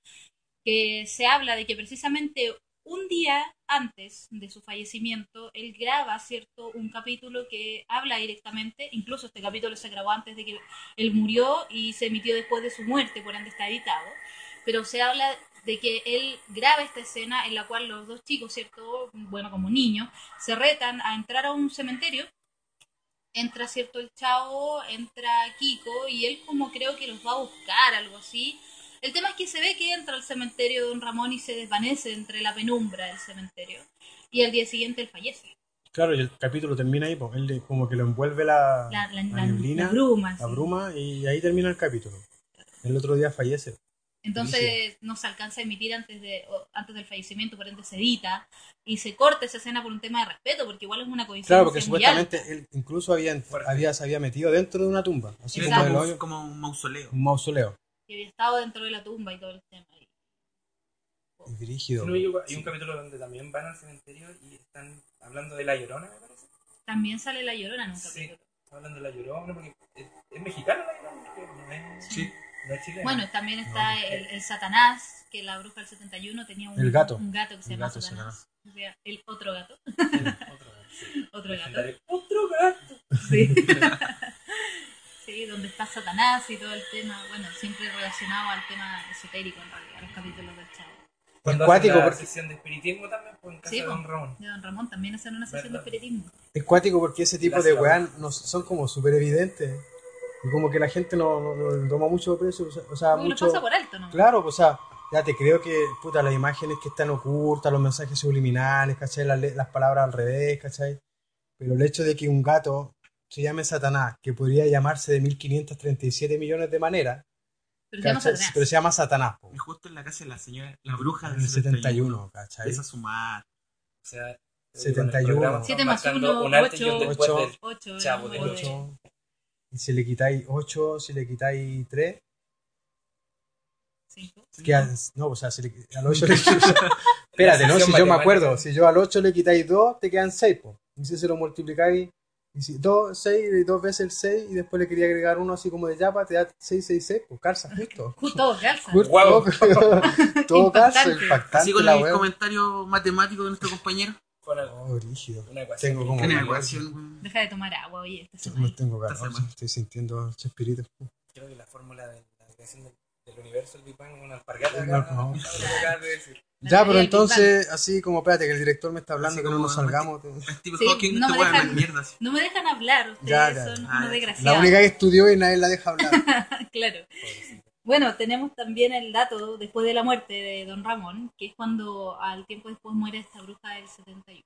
Que se habla de que precisamente un día antes de su fallecimiento, él graba, ¿cierto? Un capítulo que habla directamente, incluso este capítulo se grabó antes de que él murió y se emitió después de su muerte, por ende está editado. Pero se habla de que él graba esta escena en la cual los dos chicos, ¿cierto? Bueno, como niños, se retan a entrar a un cementerio. Entra, ¿cierto? El chavo, entra Kiko y él como creo que los va a buscar, algo así. El tema es que se ve que entra al cementerio de Don Ramón y se desvanece entre la penumbra del cementerio. Y al día siguiente él fallece. Claro, y el capítulo termina ahí, pues él como que lo envuelve la, La, la, la neblina, la bruma. la sí. bruma, y ahí termina el capítulo. El otro día fallece. Entonces no se alcanza a emitir antes de o antes del fallecimiento, por ende se edita y se corta esa escena por un tema de respeto, porque igual es una coincidencia Claro, porque supuestamente alta. él incluso había, había, se había metido dentro de una tumba, así como el hoyo, como un mausoleo. un mausoleo. Que había estado dentro de la tumba y todo el tema. Y- Y Brígido. Si no hay un capítulo donde también van al cementerio y están hablando de la llorona, me parece. También sale la llorona en un Sí. capítulo. Hablando de la llorona, porque es, es mexicana la llorona, no es, Sí. no es chilena. Bueno, también está el, el Satanás, que la bruja del 71 tenía un, El gato. un gato que se El llama gato Satanás. O sea, el otro gato. Otro, sí. Otro gato. Otro gato. Sí. sí, donde está Satanás y todo el tema. Bueno, siempre relacionado al tema esotérico en realidad, los capítulos del chavo. Cuando Es cuático hacen la porque- sesión de espiritismo también, pues en casa Sí, de po. Don Ramón. De Don Ramón también hacen una sesión de Verdad. espiritismo. Es cuático porque ese tipo La de weas no, son como súper evidentes. Y como que la gente no, no, no toma mucho precio. O sea, o sea, Como que lo mucho. pasa por alto, ¿no? Claro, pues, o sea, ya te creo que, puta, las imágenes que están ocultas, los mensajes subliminales, ¿cachai? Las, las palabras al revés, ¿cachai? Pero el hecho de que un gato se llame Satanás, que podría llamarse de 1537 millones de maneras, Pero se llama. Satanás. pero se llama Satanás, po, Y justo en la casa de la señora, la bruja del el 71, ¿cachai? Empieza a sumar. O sea, 71. Siete más marcando uno, un antes y un ocho. después Ocho. del 8, Chavo del Ocho. Y si le quitáis 8, si le quitáis 3, quedan, no, o sea, si le, al 8 le Espérate, ¿no? Si yo me acuerdo, si yo al 8 le quitáis 2, te quedan 6, po. Y si se lo multiplicáis, y si 2, 6, y dos veces el 6, y después le quería agregar uno así como de yapa, te da 6, 6, 6, pues calza justo. Justo calza. Justo, Guau. todo calza, Impactante. Así con la el wea. comentario matemático de nuestro compañero. Con una, Oh, rígido. una ecuación. Tengo como- Bueno, ecuación. Deja de tomar agua, oye, esta No semana. tengo calor, estoy sintiendo espíritu. Creo que la fórmula de la creación del, del universo, el Big Bang, una alpargata. No, acá, no. Ya, pero del entonces, así como, espérate, que el director me está hablando, que no nos salgamos. te- Stephen Sí, Hawking no te me dejan- hablar mierdas. No me dejan hablar, ustedes Ya, ya. son Ah, unos desgraciados. La única que estudió y nadie la deja hablar. claro. Bueno, tenemos también el dato después de la muerte de Don Ramón, que es cuando al tiempo después muere esta bruja del 71.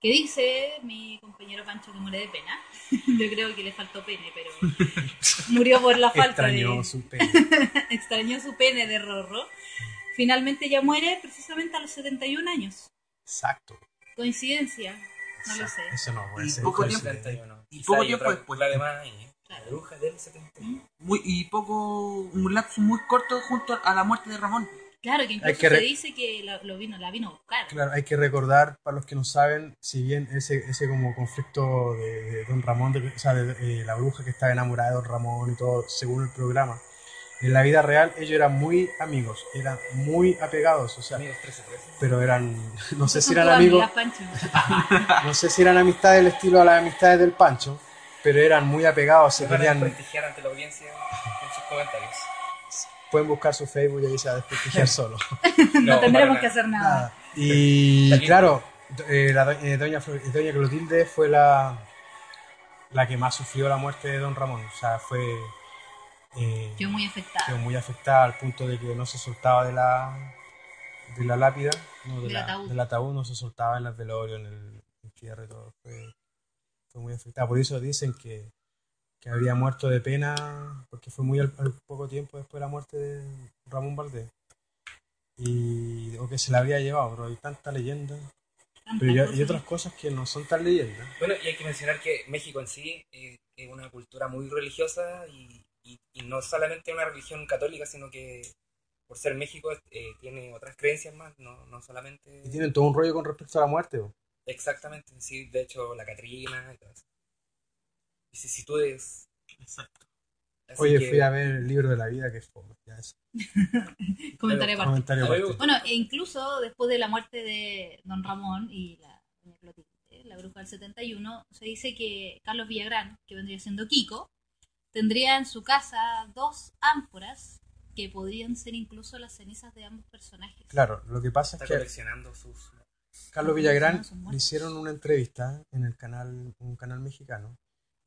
Que dice mi compañero Pancho que muere de pena. Yo creo que le faltó pene, pero murió por la falta Extrañó de. su pene. extrañó su pene de Rorro. Finalmente ya muere precisamente a los 71 años. Exacto. ¿Coincidencia? No lo sé. Eso no puede Y ser. poco tiempo es- 71. Y poco tiempo después. clave más ahí. La Claro. bruja del 71. Muy, y poco, un lapso muy corto junto a la muerte de Ramón. Claro, que incluso Hay que se dice que la, lo vino, la vino a buscar. Claro, hay que recordar, para los que no saben, si bien ese, ese como conflicto de, de Don Ramón, de- o sea, de, eh, la bruja que estaba enamorada de Don Ramón y todo, según el programa, en la vida real ellos eran muy amigos, eran muy apegados, o sea, Amigos 1313. pero eran, no sé si eran amigos, amigas, no sé si eran amistades del estilo a las amistades del Pancho, pero eran muy apegados, se Se querían, desprestigiar ante la audiencia en sus comentarios. Pueden buscar su Facebook y ahí se va a desprestigiar solo. No, para tendremos que hacer nada. Nada. Y claro, eh, la eh, doña, eh, doña Clotilde fue la, la que más sufrió la muerte de don Ramón. O sea, fue eh, Quedó muy afectada. quedó muy afectada al punto de que no se soltaba de la, de la lápida, no, de Del la- ataúd. del ataúd, no se soltaba en el velorio, en el entierro y todo. Fue, fue muy afectada. Por eso dicen que, que habría muerto de pena, porque fue muy al, al poco tiempo después de la muerte de Ramón Valdés. Y, o que se la habría llevado, pero hay tanta leyenda. Tantas Pero ya- cosas. y otras cosas que no son tan leyendas. Bueno, y hay que mencionar que México en sí eh, es una cultura muy religiosa y, y- y no solamente una religión católica, sino que por ser México eh, tiene otras creencias más, no, no solamente... Y tienen todo un rollo con respecto a la muerte. bo. Exactamente, sí, de hecho la Catrina y todo eso. Vicisitudes. Exacto. así Oye, que- fui a ver el libro de la vida, que es Comentario aparte. comentario aparte. Bueno, e incluso después de la muerte de Don Ramón y la doña Clotilde, la bruja del 71, se dice que Carlos Villagrán, que vendría siendo Kiko, tendría en su casa dos ánforas que podrían ser incluso las cenizas de ambos personajes. Claro, lo que pasa está es que coleccionando sus... Carlos Villagrán le hicieron una entrevista en el canal, un canal mexicano.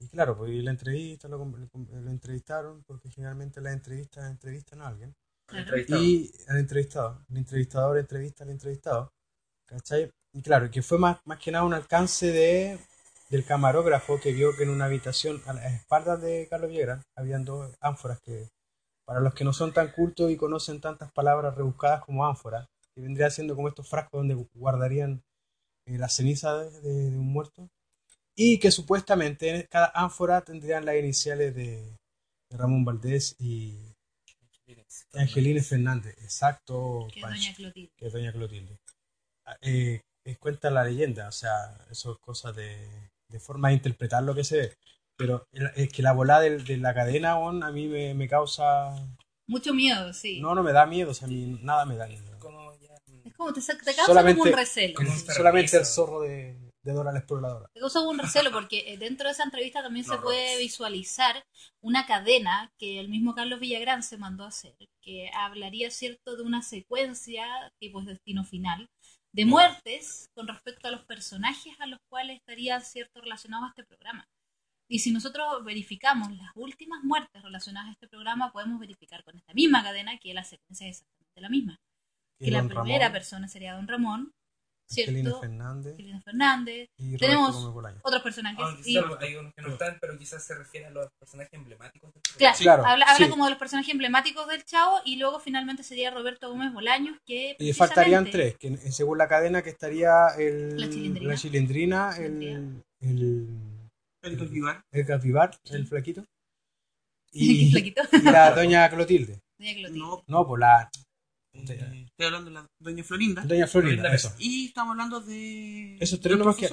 Y claro, pues y la entrevista, lo, lo- lo entrevistaron, porque generalmente las entrevistas entrevistan a alguien. Y al entrevistado, el entrevistador entrevista al entrevistado, ¿cachai? Y claro, que fue más, más que nada un alcance de, del camarógrafo que vio que en una habitación a las espaldas de Carlos Villagrán habían dos ánforas que, para los que no son tan cultos y conocen tantas palabras rebuscadas como ánforas, que vendría siendo como estos frascos donde guardarían eh, la ceniza de, de- de un muerto, y que supuestamente en cada ánfora tendrían las iniciales de, de Ramón Valdés y Angelina Fernández, exacto, Que es Pancho, Doña Clotilde. que es Doña Clotilde. Ah, eh, eh, cuenta la leyenda, o sea, eso es cosa de, de forma de interpretar lo que se ve. Pero es que la volada del- de, la cadena, weón, a mí me, me causa... Mucho miedo, sí. No, no me da miedo, o sea, a mí nada me da miedo. Como ya... Es como te, te causa Solamente- como un recelo. Como un Solamente el zorro de, de Dora la Exploradora. Te causa un recelo porque eh, dentro de esa entrevista también se puede visualizar una cadena que el mismo Carlos Villagrán se mandó a hacer, que hablaría, ¿cierto?, de una secuencia, tipo es destino final, de muertes con respecto a los personajes a los cuales estaría, ¿cierto?, relacionado a este programa. Y si nosotros verificamos las últimas muertes relacionadas a este programa, podemos verificar con esta misma cadena que la secuencia es exactamente la misma. Y Que la primera Ramón, persona sería Don Ramón, ¿cierto? Fernández Fernández, y Tenemos- otros personajes. Aunque y- hay unos que no están, pero quizás se refiere a los personajes emblemáticos. del Claro, programa. Claro, habla, habla sí. como de los personajes emblemáticos del Chavo y luego finalmente sería Roberto Gómez Bolaños que Y faltarían tres, que según la cadena que estaría el, La Chilindrina. la Chilindrina, el, el, Erika Vivar. el Capibar, el flaquito, y, flaquito. y la doña Clotilde. Doña Clotilde. No, No, por la eh, estoy hablando de la doña Florinda. doña Florinda, Florinda eso. Y estamos hablando de. Esos tres nomás que-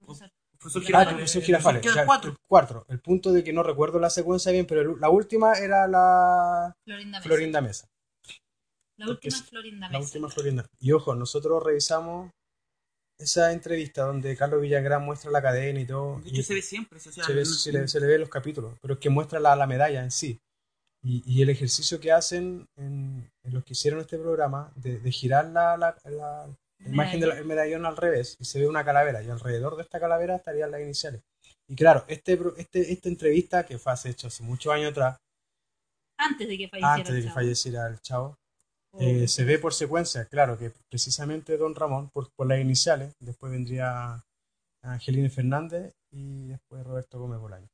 profesor. Ah, Girafales. el profesor Girafales. Quedan claro, cuatro. el cuatro. El punto de que no recuerdo la secuencia bien, pero el- la última era la Florinda Mesa. Florinda Mesa. La última es- Florinda La Mesa. última Florinda. Y ojo, nosotros revisamos esa entrevista donde Carlos Villagrán muestra la cadena y todo. De y hecho, se ve siempre. Se, se, ve- se le, se le ve en los capítulos, pero es que muestra la, la medalla en sí. Y, y el ejercicio que hacen en, en los que hicieron este programa de, de girar la, la, la- la imagen del medallón al revés y se ve una calavera y alrededor de esta calavera estarían las iniciales. Y claro, este, este, esta entrevista que fue hace hecho hace muchos años atrás, Antes de que falleciera. antes de el Chavo. falleciera el chavo, Oh, eh, se ve por secuencia, claro, que precisamente Don Ramón, por, por las iniciales, después vendría Angelina Fernández y después Roberto Gómez Bolaño.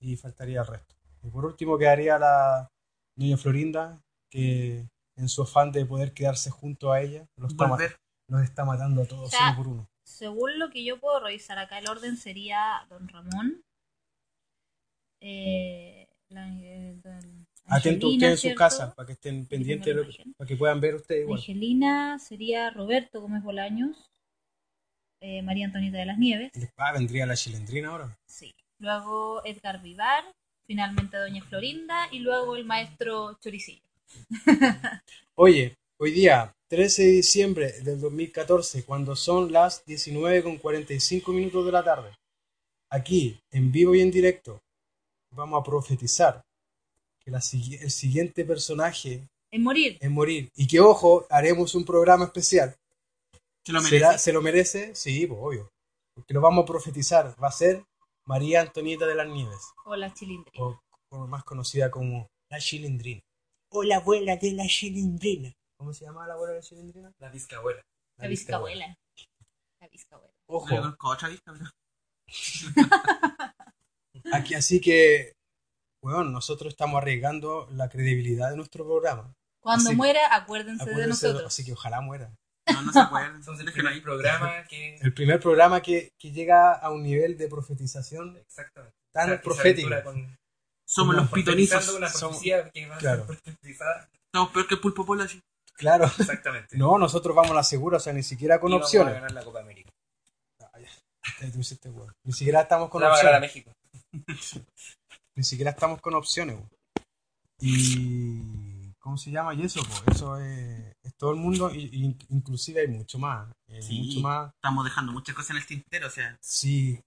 Y faltaría el resto. Y por último quedaría la niña Florinda, que en su afán de poder quedarse junto a ella, los, está, los matando a todos O sea, uno por uno. Según lo que yo puedo revisar acá, el orden sería Don Ramón. Eh, la, eh, don- Atento Angelina, ustedes en sus ¿cierto? casas para que estén pendientes, la de lo para que puedan ver ustedes igual. Angelina sería Roberto Gómez Bolaños. eh, María Antonieta de las Nieves. Ah, vendría la chilendrina ahora. Sí. Luego Edgar Vivar. Finalmente Doña Florinda. Y luego el maestro Choricillo. Oye, hoy día, 13 de diciembre del 2014, cuando son las 19 con 45 minutos de la tarde, aquí, en vivo y en directo, vamos a profetizar que la el siguiente personaje En morir. en morir, y que ojo, haremos un programa especial. Se lo merece. ¿Será- ¿Se lo merece? Sí, pues obvio. Porque lo vamos a profetizar. Va a ser María Antonieta de las Nieves, O la chilindrina. o, o más conocida como la Chilindrina. O la abuela de la Chilindrina. ¿Cómo se llama la abuela de la Chilindrina? La discabuela. La. La bizcabuela. Ojo. Yo conozco otra pero- Aquí, así que, bueno, nosotros estamos arriesgando la credibilidad de nuestro programa. Cuando Así- muera, acuérdense, de nosotros. así que ojalá muera. No, no se acuerdan. Somos el primer programa que. El primer programa que, que llega a un nivel de profetización Exactamente. tan O sea, profético. con- Somos los pitonizos. Una Somos- que va a claro. ser profetizada. Estamos peor que el pulpo polo así. Claro. Exactamente. No, nosotros vamos a la segura, o sea, ni siquiera con Y vamos opciones. a ganar la Copa América. Weón. Ni siquiera estamos con La va a a opciones. México. Ni siquiera estamos con opciones. weón. Y. ¿Cómo se llama? Y eso, pues. Eso es, es todo el mundo. Y, y inclusive hay mucho más. eh, Sí. Mucho más. Estamos dejando muchas cosas en el tintero, o sea. Sí.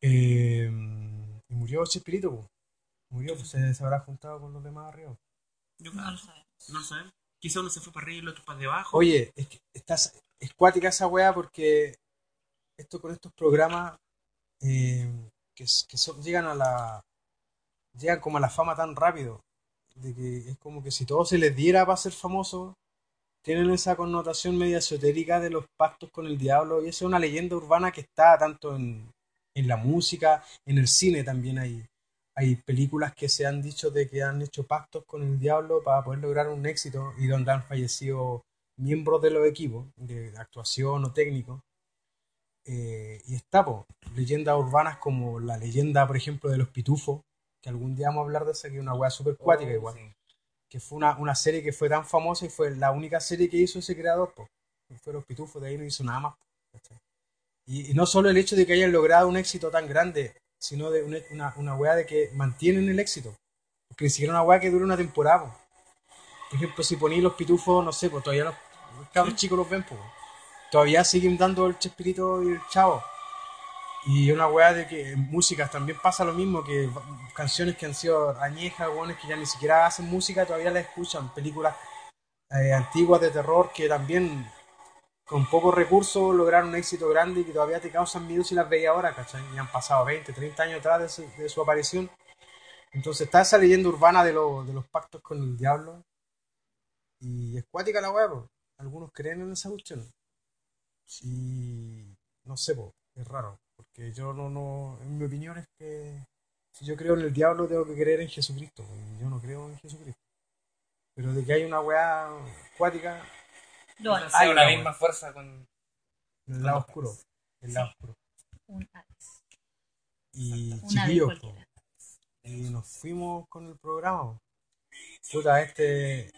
Eh, y murió Chespirito, po. Murió, pues se, se habrá juntado con los demás arriba. Yo No lo sabemos. no lo sabemos. Quizá uno se fue para arriba y el otro para debajo. Oye, es que estás, es cuática esa weá porque esto con estos programas eh, que, que son- llegan a la. llegan como a la fama tan rápido. De que es como que si todo se les diera para ser famosos, tienen esa connotación media esotérica de los pactos con el diablo. Y eso es una leyenda urbana que está tanto en, en la música, en el cine también hay, hay películas que se han dicho de que han hecho pactos con el diablo para poder lograr un éxito y donde han fallecido miembros de los equipos de actuación o técnico. Eh, y está, po, leyendas urbanas como la leyenda, por ejemplo, de los pitufos, que algún día vamos a hablar de esa, que es una weá súper cuática Oh, igual sí. que fue una, una serie que fue tan famosa y fue la única serie que hizo ese creador, po. fue Los Pitufos, de ahí no hizo nada más. Y, y no solo el hecho de que hayan logrado un éxito tan grande, sino de una, una, una weá de que mantienen el éxito. Porque ni siquiera una weá que dure una temporada. po. Por ejemplo, si ponéis los pitufos, no sé, pues todavía los, los cabros chicos los ven, po. todavía siguen dando el Chespirito y el Chavo. Y una weá de que en músicas también pasa lo mismo, que canciones que han sido añejas, weones que ya ni siquiera hacen música, todavía las escuchan. Películas eh, antiguas de terror que también con pocos recursos lograron un éxito grande y que todavía te causan miedo si las veis ahora, ¿cachai? Y han pasado 20, 30 años atrás de su, de su aparición. Entonces está esa leyenda urbana de, lo- de los pactos con el diablo. Y es cuática la weá. Algunos creen en esa cuestión. Y no sé, po, es raro. Porque yo no, no, en mi opinión es que si yo creo en el diablo tengo que creer en Jesucristo. Yo no creo en Jesucristo. Pero de que hay una weá acuática, No hay. una misma fuerza con... en el lado oscuro. El lado oscuro. Un. Y chiquillos, y nos fuimos con el programa. Puta, este.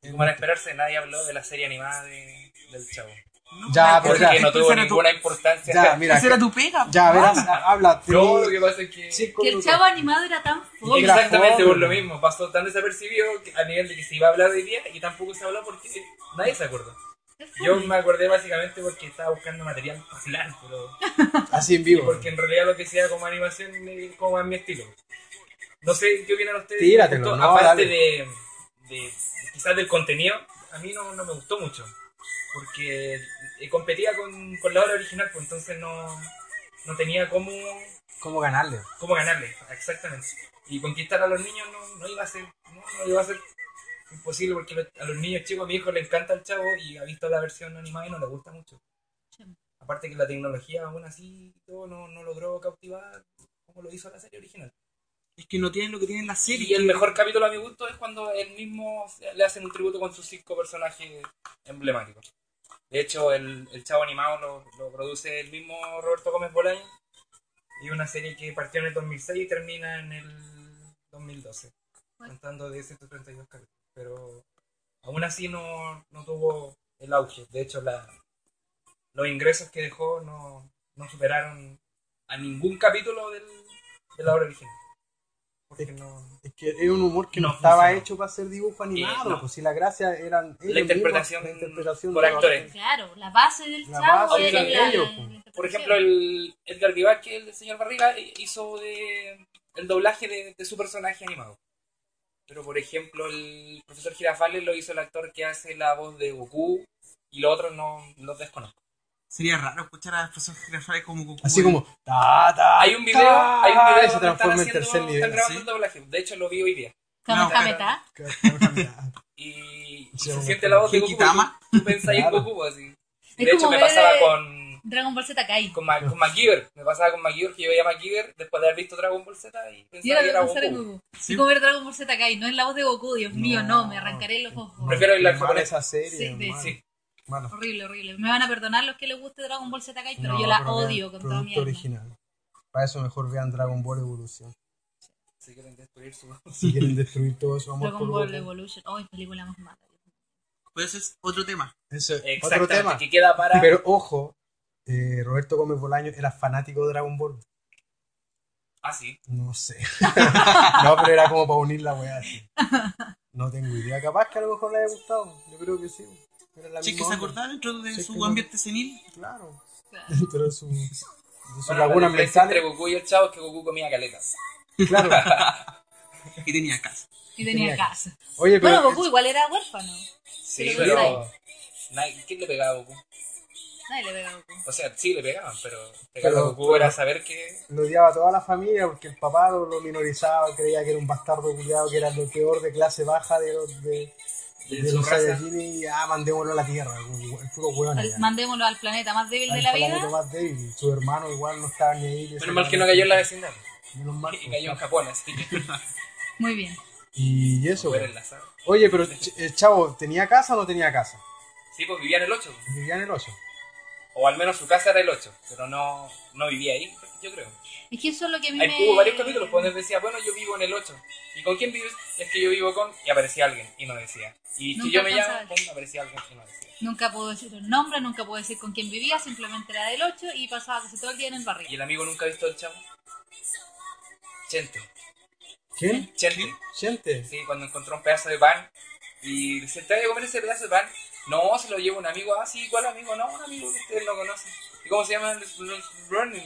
Como era esperarse, nadie habló de la serie animada de, del chavo. No, Ya, pero pero Porque ya, no tuvo tu- ninguna importancia. Ya, mira. Esa era tu pega. Ya, verás, habla. No, lo que pasa es que... Que el chavo animado era tan fome. Exactamente por lo mismo, pasó tan desapercibido que- a nivel de que se iba a hablar hoy día y tampoco se habló porque nadie se acordó. Yo me acordé básicamente porque estaba buscando material para hablar, pero Así en vivo. porque en realidad lo que sea como animación es como a mi estilo. No sé qué opinan ustedes. Tíratelo, Justo, no, aparte de, de- quizás del contenido, a mí no, no me gustó mucho. Porque eh, competía con, con la obra original, pues entonces no, no tenía cómo, ¿Cómo ganarle? cómo ganarle, exactamente. Y conquistar a los niños no, no iba a ser, no, no iba a ser imposible porque a los niños chicos, a mi hijo le encanta el chavo y ha visto la versión animada y no le gusta mucho. Aparte que la tecnología aún así todo no, no logró cautivar como lo hizo la serie original. Es que no tienen lo que tienen las series. Y el mejor capítulo a mi gusto es cuando él mismo le hacen un tributo con sus cinco personajes emblemáticos. De hecho, el, el Chavo Animado lo, lo produce el mismo Roberto Gómez Bolaño. Y una serie que partió en el 2006 y termina en el 2012. Bueno. Contando de 132 capítulos. Pero aún así no, no tuvo el auge. De hecho, la, los ingresos que dejó no, no superaron a ningún capítulo del, de la obra original. Porque no... Es que es un humor que no, No estaba hecho para ser dibujo animado. no. Pues si la gracia eran ellos mismos, interpretación la interpretación por actores. Claro, la base del La chavo base era son la, ellos, la po. interpretación. Por ejemplo, el Edgar Vivar, que el señor Barriga, hizo de el doblaje de, de su personaje animado. Pero, por ejemplo, el profesor Girafales lo hizo el actor que hace la voz de Goku y los otros no los desconozco. Sería raro escuchar a profesor Girafales como Goku. Así como. Ta, ta, Hay un video, ta, hay un video y se donde están, transforma en tercer están nivel. grabando ¿sí? el doblaje. De hecho, lo vi hoy día. Kamehameha. Y Sí, se siente la voz de Goku. Y Tú pensáis en. Goku, así. De hecho, me pasaba eh, con, Dragon Ball Z Kai. con, Ma- con MacGyver. Me pasaba con MacGyver, que yo veía a MacGyver después de haber visto Dragon Ball Z y Y pensaba que era pensar en Goku. Goku. Sí. Y como ver Dragon Ball Z Kai. No es la voz de Goku, Dios mío, No. no, me arrancaré los ojos. Prefiero el Mala japonés. esa serie. Sí. Sí. Malo. Horrible, horrible. Me van a perdonar los que les guste Dragon Ball Z Kai, pero No, yo la pero vean odio con toda mi alma. original. Para eso mejor vean Dragon Ball Evolución. Si quieren destruir su... Si quieren destruir todo su amor Dragon por Ball Goku. Evolution. Oh, película más mala. Pues ese es otro tema. Eso es otro tema. que queda para... Pero ojo, eh, Roberto Gómez Bolaño era fanático de Dragon Ball. Ah, sí. No sé. no, pero era como para unir la weá así. No tengo idea. Capaz que a lo mejor le haya gustado. Yo creo que sí. Sí, que se acordaba dentro de Sí, su no- ambiente senil. Claro. Dentro de su, de sus Bueno, la lagunas diferencia entre. Goku y el Chavo es que Goku comía caletas. Claro. Y tenía casa. Y tenía Tenía casa. Oye, pero. Bueno, Goku igual era huérfano. Sí, Pero pero... nadie- ¿Quién le pegaba a Goku? Nadie le pega a Goku. O sea, sí le pegaban, pero pegar a Pero- Goku era saber que... lo odiaba a toda la familia porque el papá lo, lo minorizaba, creía que era un bastardo culiado, que era lo peor de clase baja de los, de, De de los. Saiyajin y ah, mandémoslo a la tierra, puro hueón. Mandémoslo al planeta más débil de Al la planeta vida. más débil. Su hermano igual no estaba ni ahí. Menos mal que no cayó en la vecindad. Menos mal. Y cayó en Japón, así que... Muy bien. Y eso. Enlazado. Oye, pero el chavo, ¿tenía casa o no tenía casa? Sí, pues vivía en el 8. Vivía en el 8. O al menos su casa era el 8, pero no, no vivía ahí, yo creo. Es que eso es lo que a mí Hay, me... hubo varios capítulos donde decía, bueno, yo vivo en el 8. ¿Y con quién vives? Es que yo vivo con... Y aparecía alguien y no decía. Y si Nunca yo me llamo, pum, aparecía alguien y no decía. Nunca puedo decir el nombre, nunca puedo decir con quién vivía, simplemente era del 8 y pasaba casi todo el día en el ¿Y barrio. el amigo nunca ha visto el chavo? Chente. ¿Quién? Chente. Gente. Sí, cuando encontró un pedazo de pan y ¿te voy a comer ese pedazo de pan? No, se lo lleva un amigo. Ah, sí, ¿cuál amigo? No, un amigo que ustedes no conocen. ¿Y cómo se llama? Los- los Ronin.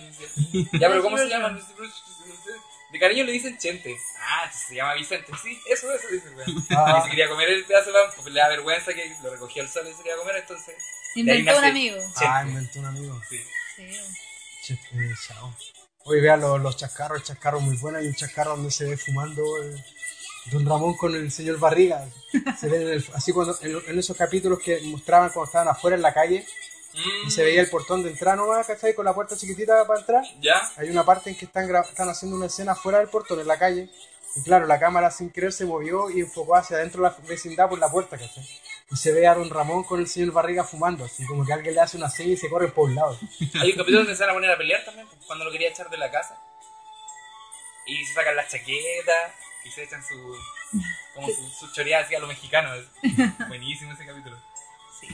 Ya, pero ¿cómo se llama? De cariño le dicen Chente. Ah, se llama Vicente. Sí, eso, eso, dice el weón. Ah. Y se quería comer el pedazo de pan, pues le da vergüenza que lo recogió el sol y se quería comer, entonces... Inventó un amigo. Ah, Chente. inventó un amigo. Sí. Sí. Che, eh, chao. Oye, vean los, los chascarros, el chascarro muy bueno. Hay un chascarro donde se ve fumando el- Don Ramón con el señor Barriga. Se ve en el- así cuando en, en esos capítulos que mostraban cuando estaban afuera en la calle Mm, y se veía el portón de entrada nomás, ¿cachai? Con la puerta chiquitita para entrar. ¿Ya? Hay una parte en que están, están haciendo una escena fuera del portón, en la calle. Y claro, la cámara sin querer se movió y enfocó hacia adentro de la vecindad por la puerta, ¿cachai? Y se ve a Don Ramón con el señor Barriga fumando, así como que alguien le hace una seña y se corre por un lado. Hay un capítulo donde se van a poner a pelear también, pues, cuando lo quería echar de la casa. Y se sacan las chaquetas y se echan su. como su, su choreada así a lo mexicano. Buenísimo ese capítulo. Sí.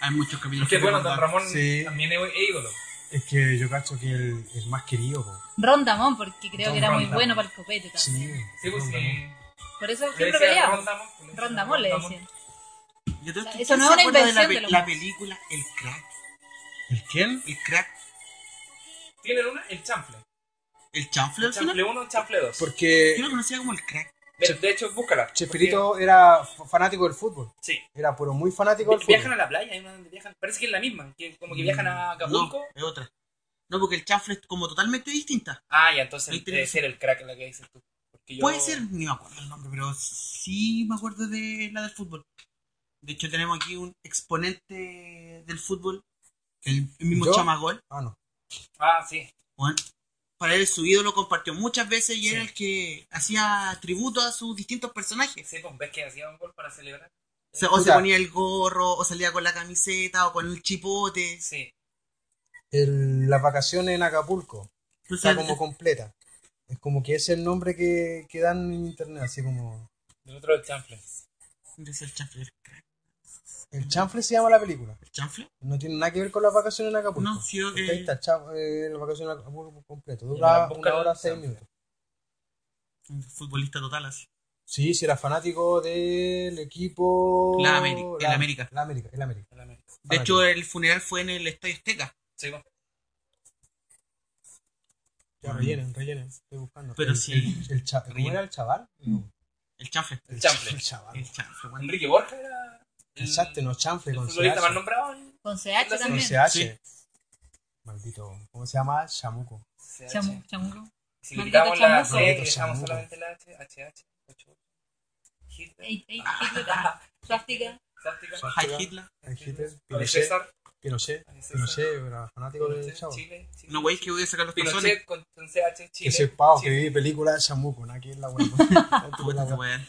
Hay muchos Es capítulos que bueno, Don. Ramón Sí. también es, es ídolo. Es que yo cacho que el, el más querido, po. Rondamón, porque creo Don que era muy Rondamón. bueno para el copete también. Sí, Sí, pues sí. Por eso siempre peleaba. Rondamón, le decía Rondamón le Rondamón. decían. Yo creo O sea, que- eso ¿quién no es una acuerda de la, invención pe- de la película El Crack. ¿El quién? El Crack. Tienen una, el chanfle. El chanfle al final. Chanfle 1, chanfle 2. Porque Yo lo conocía como el Crack. De, de hecho, búscala. Chespirito era fanático del fútbol. Sí. Era pero muy fanático del Vi- Viajan fútbol. a la playa, hay una donde viajan. Parece que es la misma. Que como que viajan a Acapulco. No, es otra. No, porque el chanfle es como totalmente distinta. Ah, ya, entonces debe tenés- ser el crack la que dices tú. Porque yo- Puede ser, ni me acuerdo el nombre, pero sí me acuerdo de la del fútbol. De hecho, tenemos aquí un exponente del fútbol, el, el mismo ¿Yo? Chamagol. Ah, no. Ah, sí. Bueno, para él su ídolo compartió muchas veces y era Sí. el que hacía tributo a sus distintos personajes. Sí, pues ves que hacía un gol para celebrar. O, sea, o se ponía el gorro, o salía con la camiseta, o con el chipote. Sí. El- las vacaciones en Acapulco. Entonces, Está como completa. Es como que es el nombre que, que dan en internet, así como... El otro el chanfle. es el chanfle. el crack. El chanfle se llama la película. ¿El chanfle? No tiene nada que ver con las vacaciones en Acapulco. No, sí, que- ahí está, eh, las vacaciones en Acapulco completo. Dura una hora seis minutos. Un futbolista total así. Sí, si era fanático del equipo... La América, el América. La América, el América. En la América. De hecho, el funeral fue en el Estadio Azteca. Sí, pues. Ya rellenen, rellenen. Estoy buscando. Pero El- sí. El, el cha- ¿Cómo era el chaval? No. El chanfle. El chanfle. El chaval. El chanfle. Enrique Borja era. El, Exacto, no, chanfle el con CH. más nombrado. en Con CH Con Con también. CH. Sí. Maldito. ¿Cómo se llama? Chamuco. CH. Chamu, chamuco. Si quitamos la chamuco. C dejamos chamuco. solamente la H, HH, ocho. Hitler. Ey, ey, Hitler, ah, Hitler. Pinochet. Pinochet. Pinochet era fanático del Pinochet, chavo. No, güey, que voy a sacar los. Pinochet con con CH, Que ese pavo que vi película de Chamuco, ¿no? Aquí es la weá.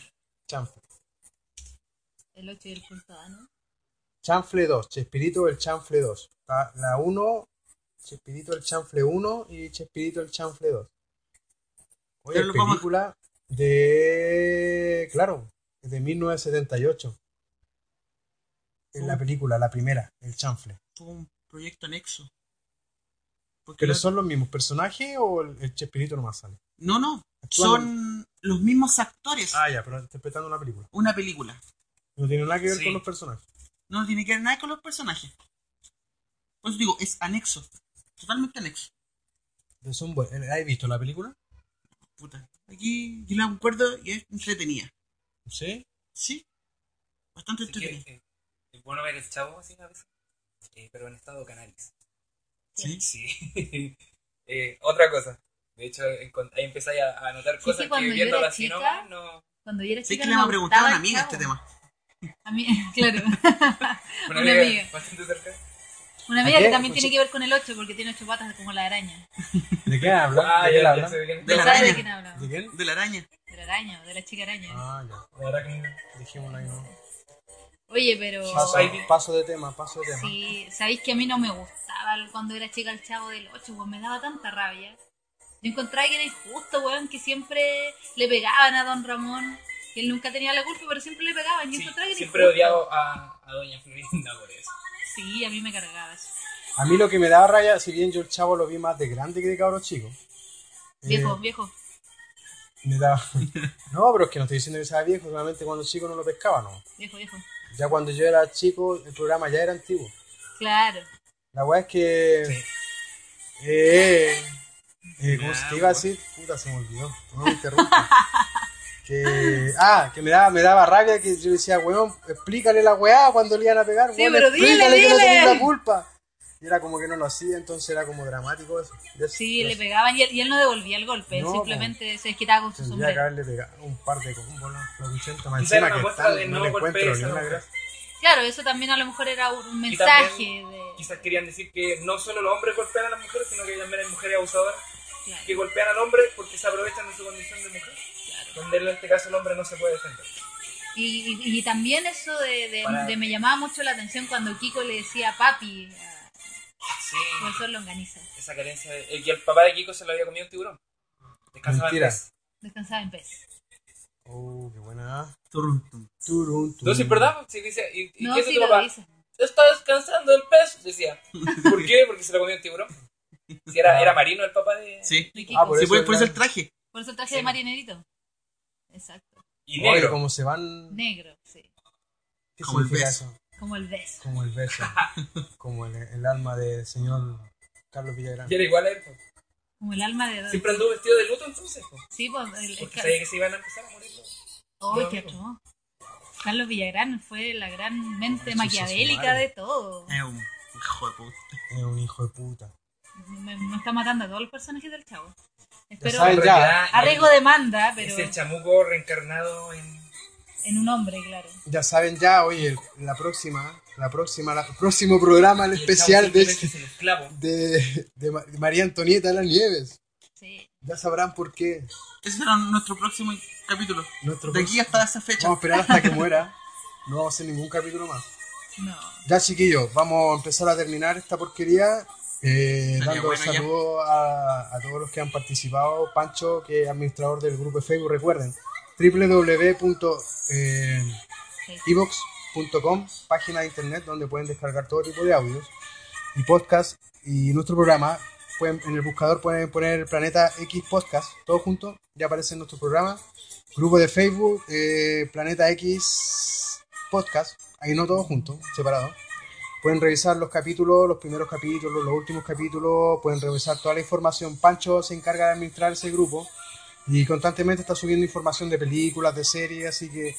Chanfle. El 8 y el punto A, ¿no? Chanfle 2. Chespirito el Chanfle 2. Está la 1, Chespirito el Chanfle 1 y Chespirito el Chanfle 2. Oye, a- película de... Claro, de 1978. Es la película, la primera, el Chanfle. Fue un proyecto anexo. Porque ¿Pero la- son los mismos personajes o el, el Chespirito nomás sale? No, no. Son los mismos actores. Ah, ya, pero interpretando una película. Una película. No tiene nada que ver Sí. con los personajes. No tiene que ver nada con los personajes. Por eso digo, es anexo. Totalmente anexo. Son buenos. ¿Has visto la película? Puta. Aquí yo la acuerdo y es entretenida. Sí. Sí. Bastante que, entretenida. eh, es bueno ver el chavo así a veces. Eh, pero en estado cannabis. Sí. Sí. Eh, otra cosa. De hecho, ahí empezáis a, a notar Sí, cosas sí, que era así chica, no. Cuando yo era Sí que le hemos preguntado a una amiga este tema. A mí, claro. Una, Una amiga amiga. bastante cerca. Una amiga que también Pues tiene que ver con el 8 porque tiene 8 patas como la araña. ¿De qué hablan? Ah, ¿De ya, de quién. De la ¿Sabes de araña. quién hablamos? ¿De quién? De la araña. De la araña, de la chica araña. Ah, ya. La arácnido. Dejémoslo ahí, ¿no? Oye, pero... Paso, de tema, paso de tema. Sí, sabéis que a mí no me gustaba cuando era chica el chavo del 8, pues me daba tanta rabia. Yo encontraba que era injusto, weón, que siempre le pegaban a don Ramón, que él nunca tenía la culpa, pero siempre le pegaban. Yo Sí, siempre he odiado a, a Doña Florinda por eso. Sí, a mí me cargaba eso. A mí lo que me daba raya, si bien yo el chavo lo vi más de grande que de cabro chico. eh, Viejo, viejo. me daba... No, pero es que no estoy diciendo que sea viejo, solamente cuando chico no lo pescaba, no. Viejo, viejo. Ya cuando yo era chico, el programa ya era antiguo. Claro. La weá es que... Sí. Eh, eh, ¿Cómo se te iba a decir? Puta, se me olvidó. No me interrumpa. que, ah, que me daba, me daba rabia que yo decía, weón, explícale la weá cuando le iban a pegar. Sí, weón, pero dile, explícale que no dile. la culpa. Y era como que no lo hacía, entonces era como dramático eso. Sí, eso. le pegaban y él, y él no devolvía el golpe, él No, simplemente se desquitaba con su Tendría que sombrero. haberle pegado un par de combos, ¿no? 80 más encima que están, de no no le encuentro esa ni una gracia. Claro, eso también a lo mejor era un mensaje también de... Quizás querían decir que no solo los hombres golpean a las mujeres, sino que también hay mujeres abusadoras Claro. que golpean al hombre porque se aprovechan de su condición de mujer. Donde en este caso el hombre no se puede defender. Y, y- y también eso de, de- Para- de me llamaba mucho la atención cuando Kiko le decía papi a Sí, profesor Longaniza. esa carencia. De, el, que el papá de Kiko se lo había comido un tiburón. Descansaba en Mentira. pez. Descansaba en pez. Oh, qué buena. Turun. Turun, turun. Entonces, ¿verdad? Sí, dice, ¿y, y No, qué sí tu papá? dice. Está descansando el pez, decía. ¿Por qué? Porque se lo comió un tiburón. Si era, era marino el papá de... Sí. De Kiko. Ah, por Sí, eso por, por eso el traje. Por eso el traje Sí. de marinerito. Exacto. Y Oye, negro. como se van. Negro, sí. ¿Qué Como el significa beso. eso? Como el beso. Como el verso. como el, el alma del señor Carlos Villagrán. Y era igual a él. po. Como el alma de... Siempre anduvo vestido de luto entonces. po. Sí, pues el... el Porque sabía que se iban a empezar a morir. ¡Ay, No, qué no. atroz! Carlos Villagrán fue la gran mente maquiavélica de todo. Es un hijo de puta. Es un hijo de puta. Me, me está matando a todos los personajes del chavo. Espero saben, En ya. realidad, arriesgo él demanda, pero Es el chamuco reencarnado en... en un hombre, claro. Ya saben ya, oye, la próxima, la próxima, la- el próximo programa, el especial de, es el de, de Ma- María Antonieta de las Nieves. Sí. Ya sabrán por qué. Ese será nuestro próximo capítulo. Nuestro De aquí hasta esa fecha. Vamos a esperar hasta que muera. No vamos a hacer ningún capítulo más. No. Ya, chiquillos, vamos a empezar a terminar esta porquería. Eh, dando bueno saludos a, a todos los que han participado. Pancho, que es administrador del grupo de Facebook, recuerden www.evox.com, página de internet donde pueden descargar todo tipo de audios y podcast y nuestro programa. Pueden, en el buscador pueden poner Planeta X Podcast, todo junto, ya aparece en nuestro programa. Grupo de Facebook, eh, Planeta X Podcast, ahí no todo junto, separado. Pueden revisar los capítulos, los primeros capítulos, los últimos capítulos, pueden revisar toda la información. Pancho se encarga de administrar ese grupo y constantemente está subiendo información de películas, de series, así que es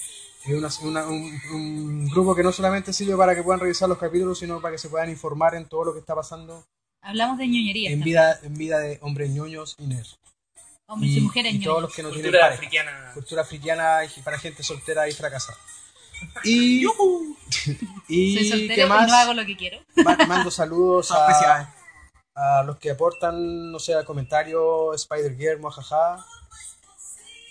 una- una- un, un grupo que no solamente sirve para que puedan revisar los capítulos, sino para que se puedan informar en todo lo que está pasando Hablamos de ñoñería. en vida, en vida de hombres ñoños y nerds. Hombres y, mujeres y todos ñoños. los que no tienen Cultura pareja. africana. Cultura africana y para gente soltera y fracasada. Y, y ¿qué y más? no hago lo que quiero. Ma- Mando saludos a, a los que aportan, no sé, a comentarios, Spider Guillermo, jaja.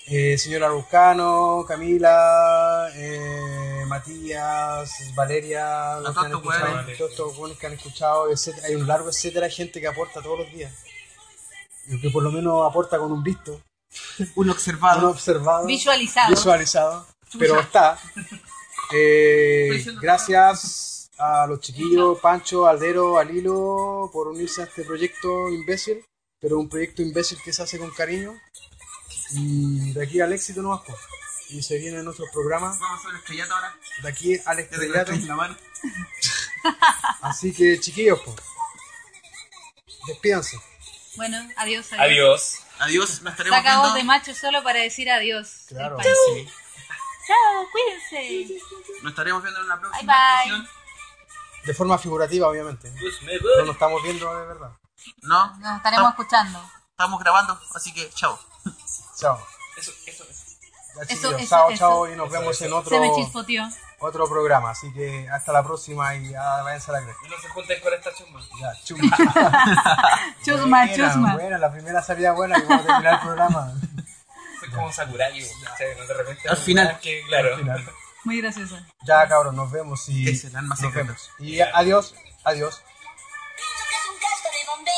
Eh, señora Ruscano, Camila, eh, Matías, Valeria, los que han escuchado, todos estos que han escuchado, etcétera. Hay un largo etcétera de gente que aporta todos los días. Y que por lo menos aporta con un visto, Un un observado. observado, Visualizado. visualizado, pero está. Eh, gracias a los chiquillos, Pancho, Aldero, Alilo, por unirse a este proyecto imbécil, pero un proyecto imbécil que se hace con cariño. Y de aquí al éxito no bajo. Y se vienen otros programas. Vamos a estrellato ahora. De aquí al estrellato. Así que, chiquillos, pues. Despídanse. Bueno, adiós. Adiós. Adiós, nos estaremos Saca voz viendo. de macho solo para decir adiós. Claro. Sí. Chao, cuídense. Nos estaremos viendo en la próxima Bye, bye. edición. De forma figurativa, obviamente. Pues No nos estamos viendo de verdad. No, Nos estaremos escuchando. estamos grabando, así que chao. Chao. Eso, eso, eso. Ya, Eso, chao, eso. chao. Y nos Eso, vemos eso. en otro. Se me chispoteó. otro programa. Así que hasta la próxima y ya váyanse a la cresta. Y no se junten con esta chumba. Ya, chuma. Chusma, Buena, chusma. Buena, la primera salida buena y vamos a terminar el programa como Sakurai. De. Al final. Muy graciosa. Ya, cabrón, nos vemos y. Nos vemos. Y adiós, adiós. Que es un de.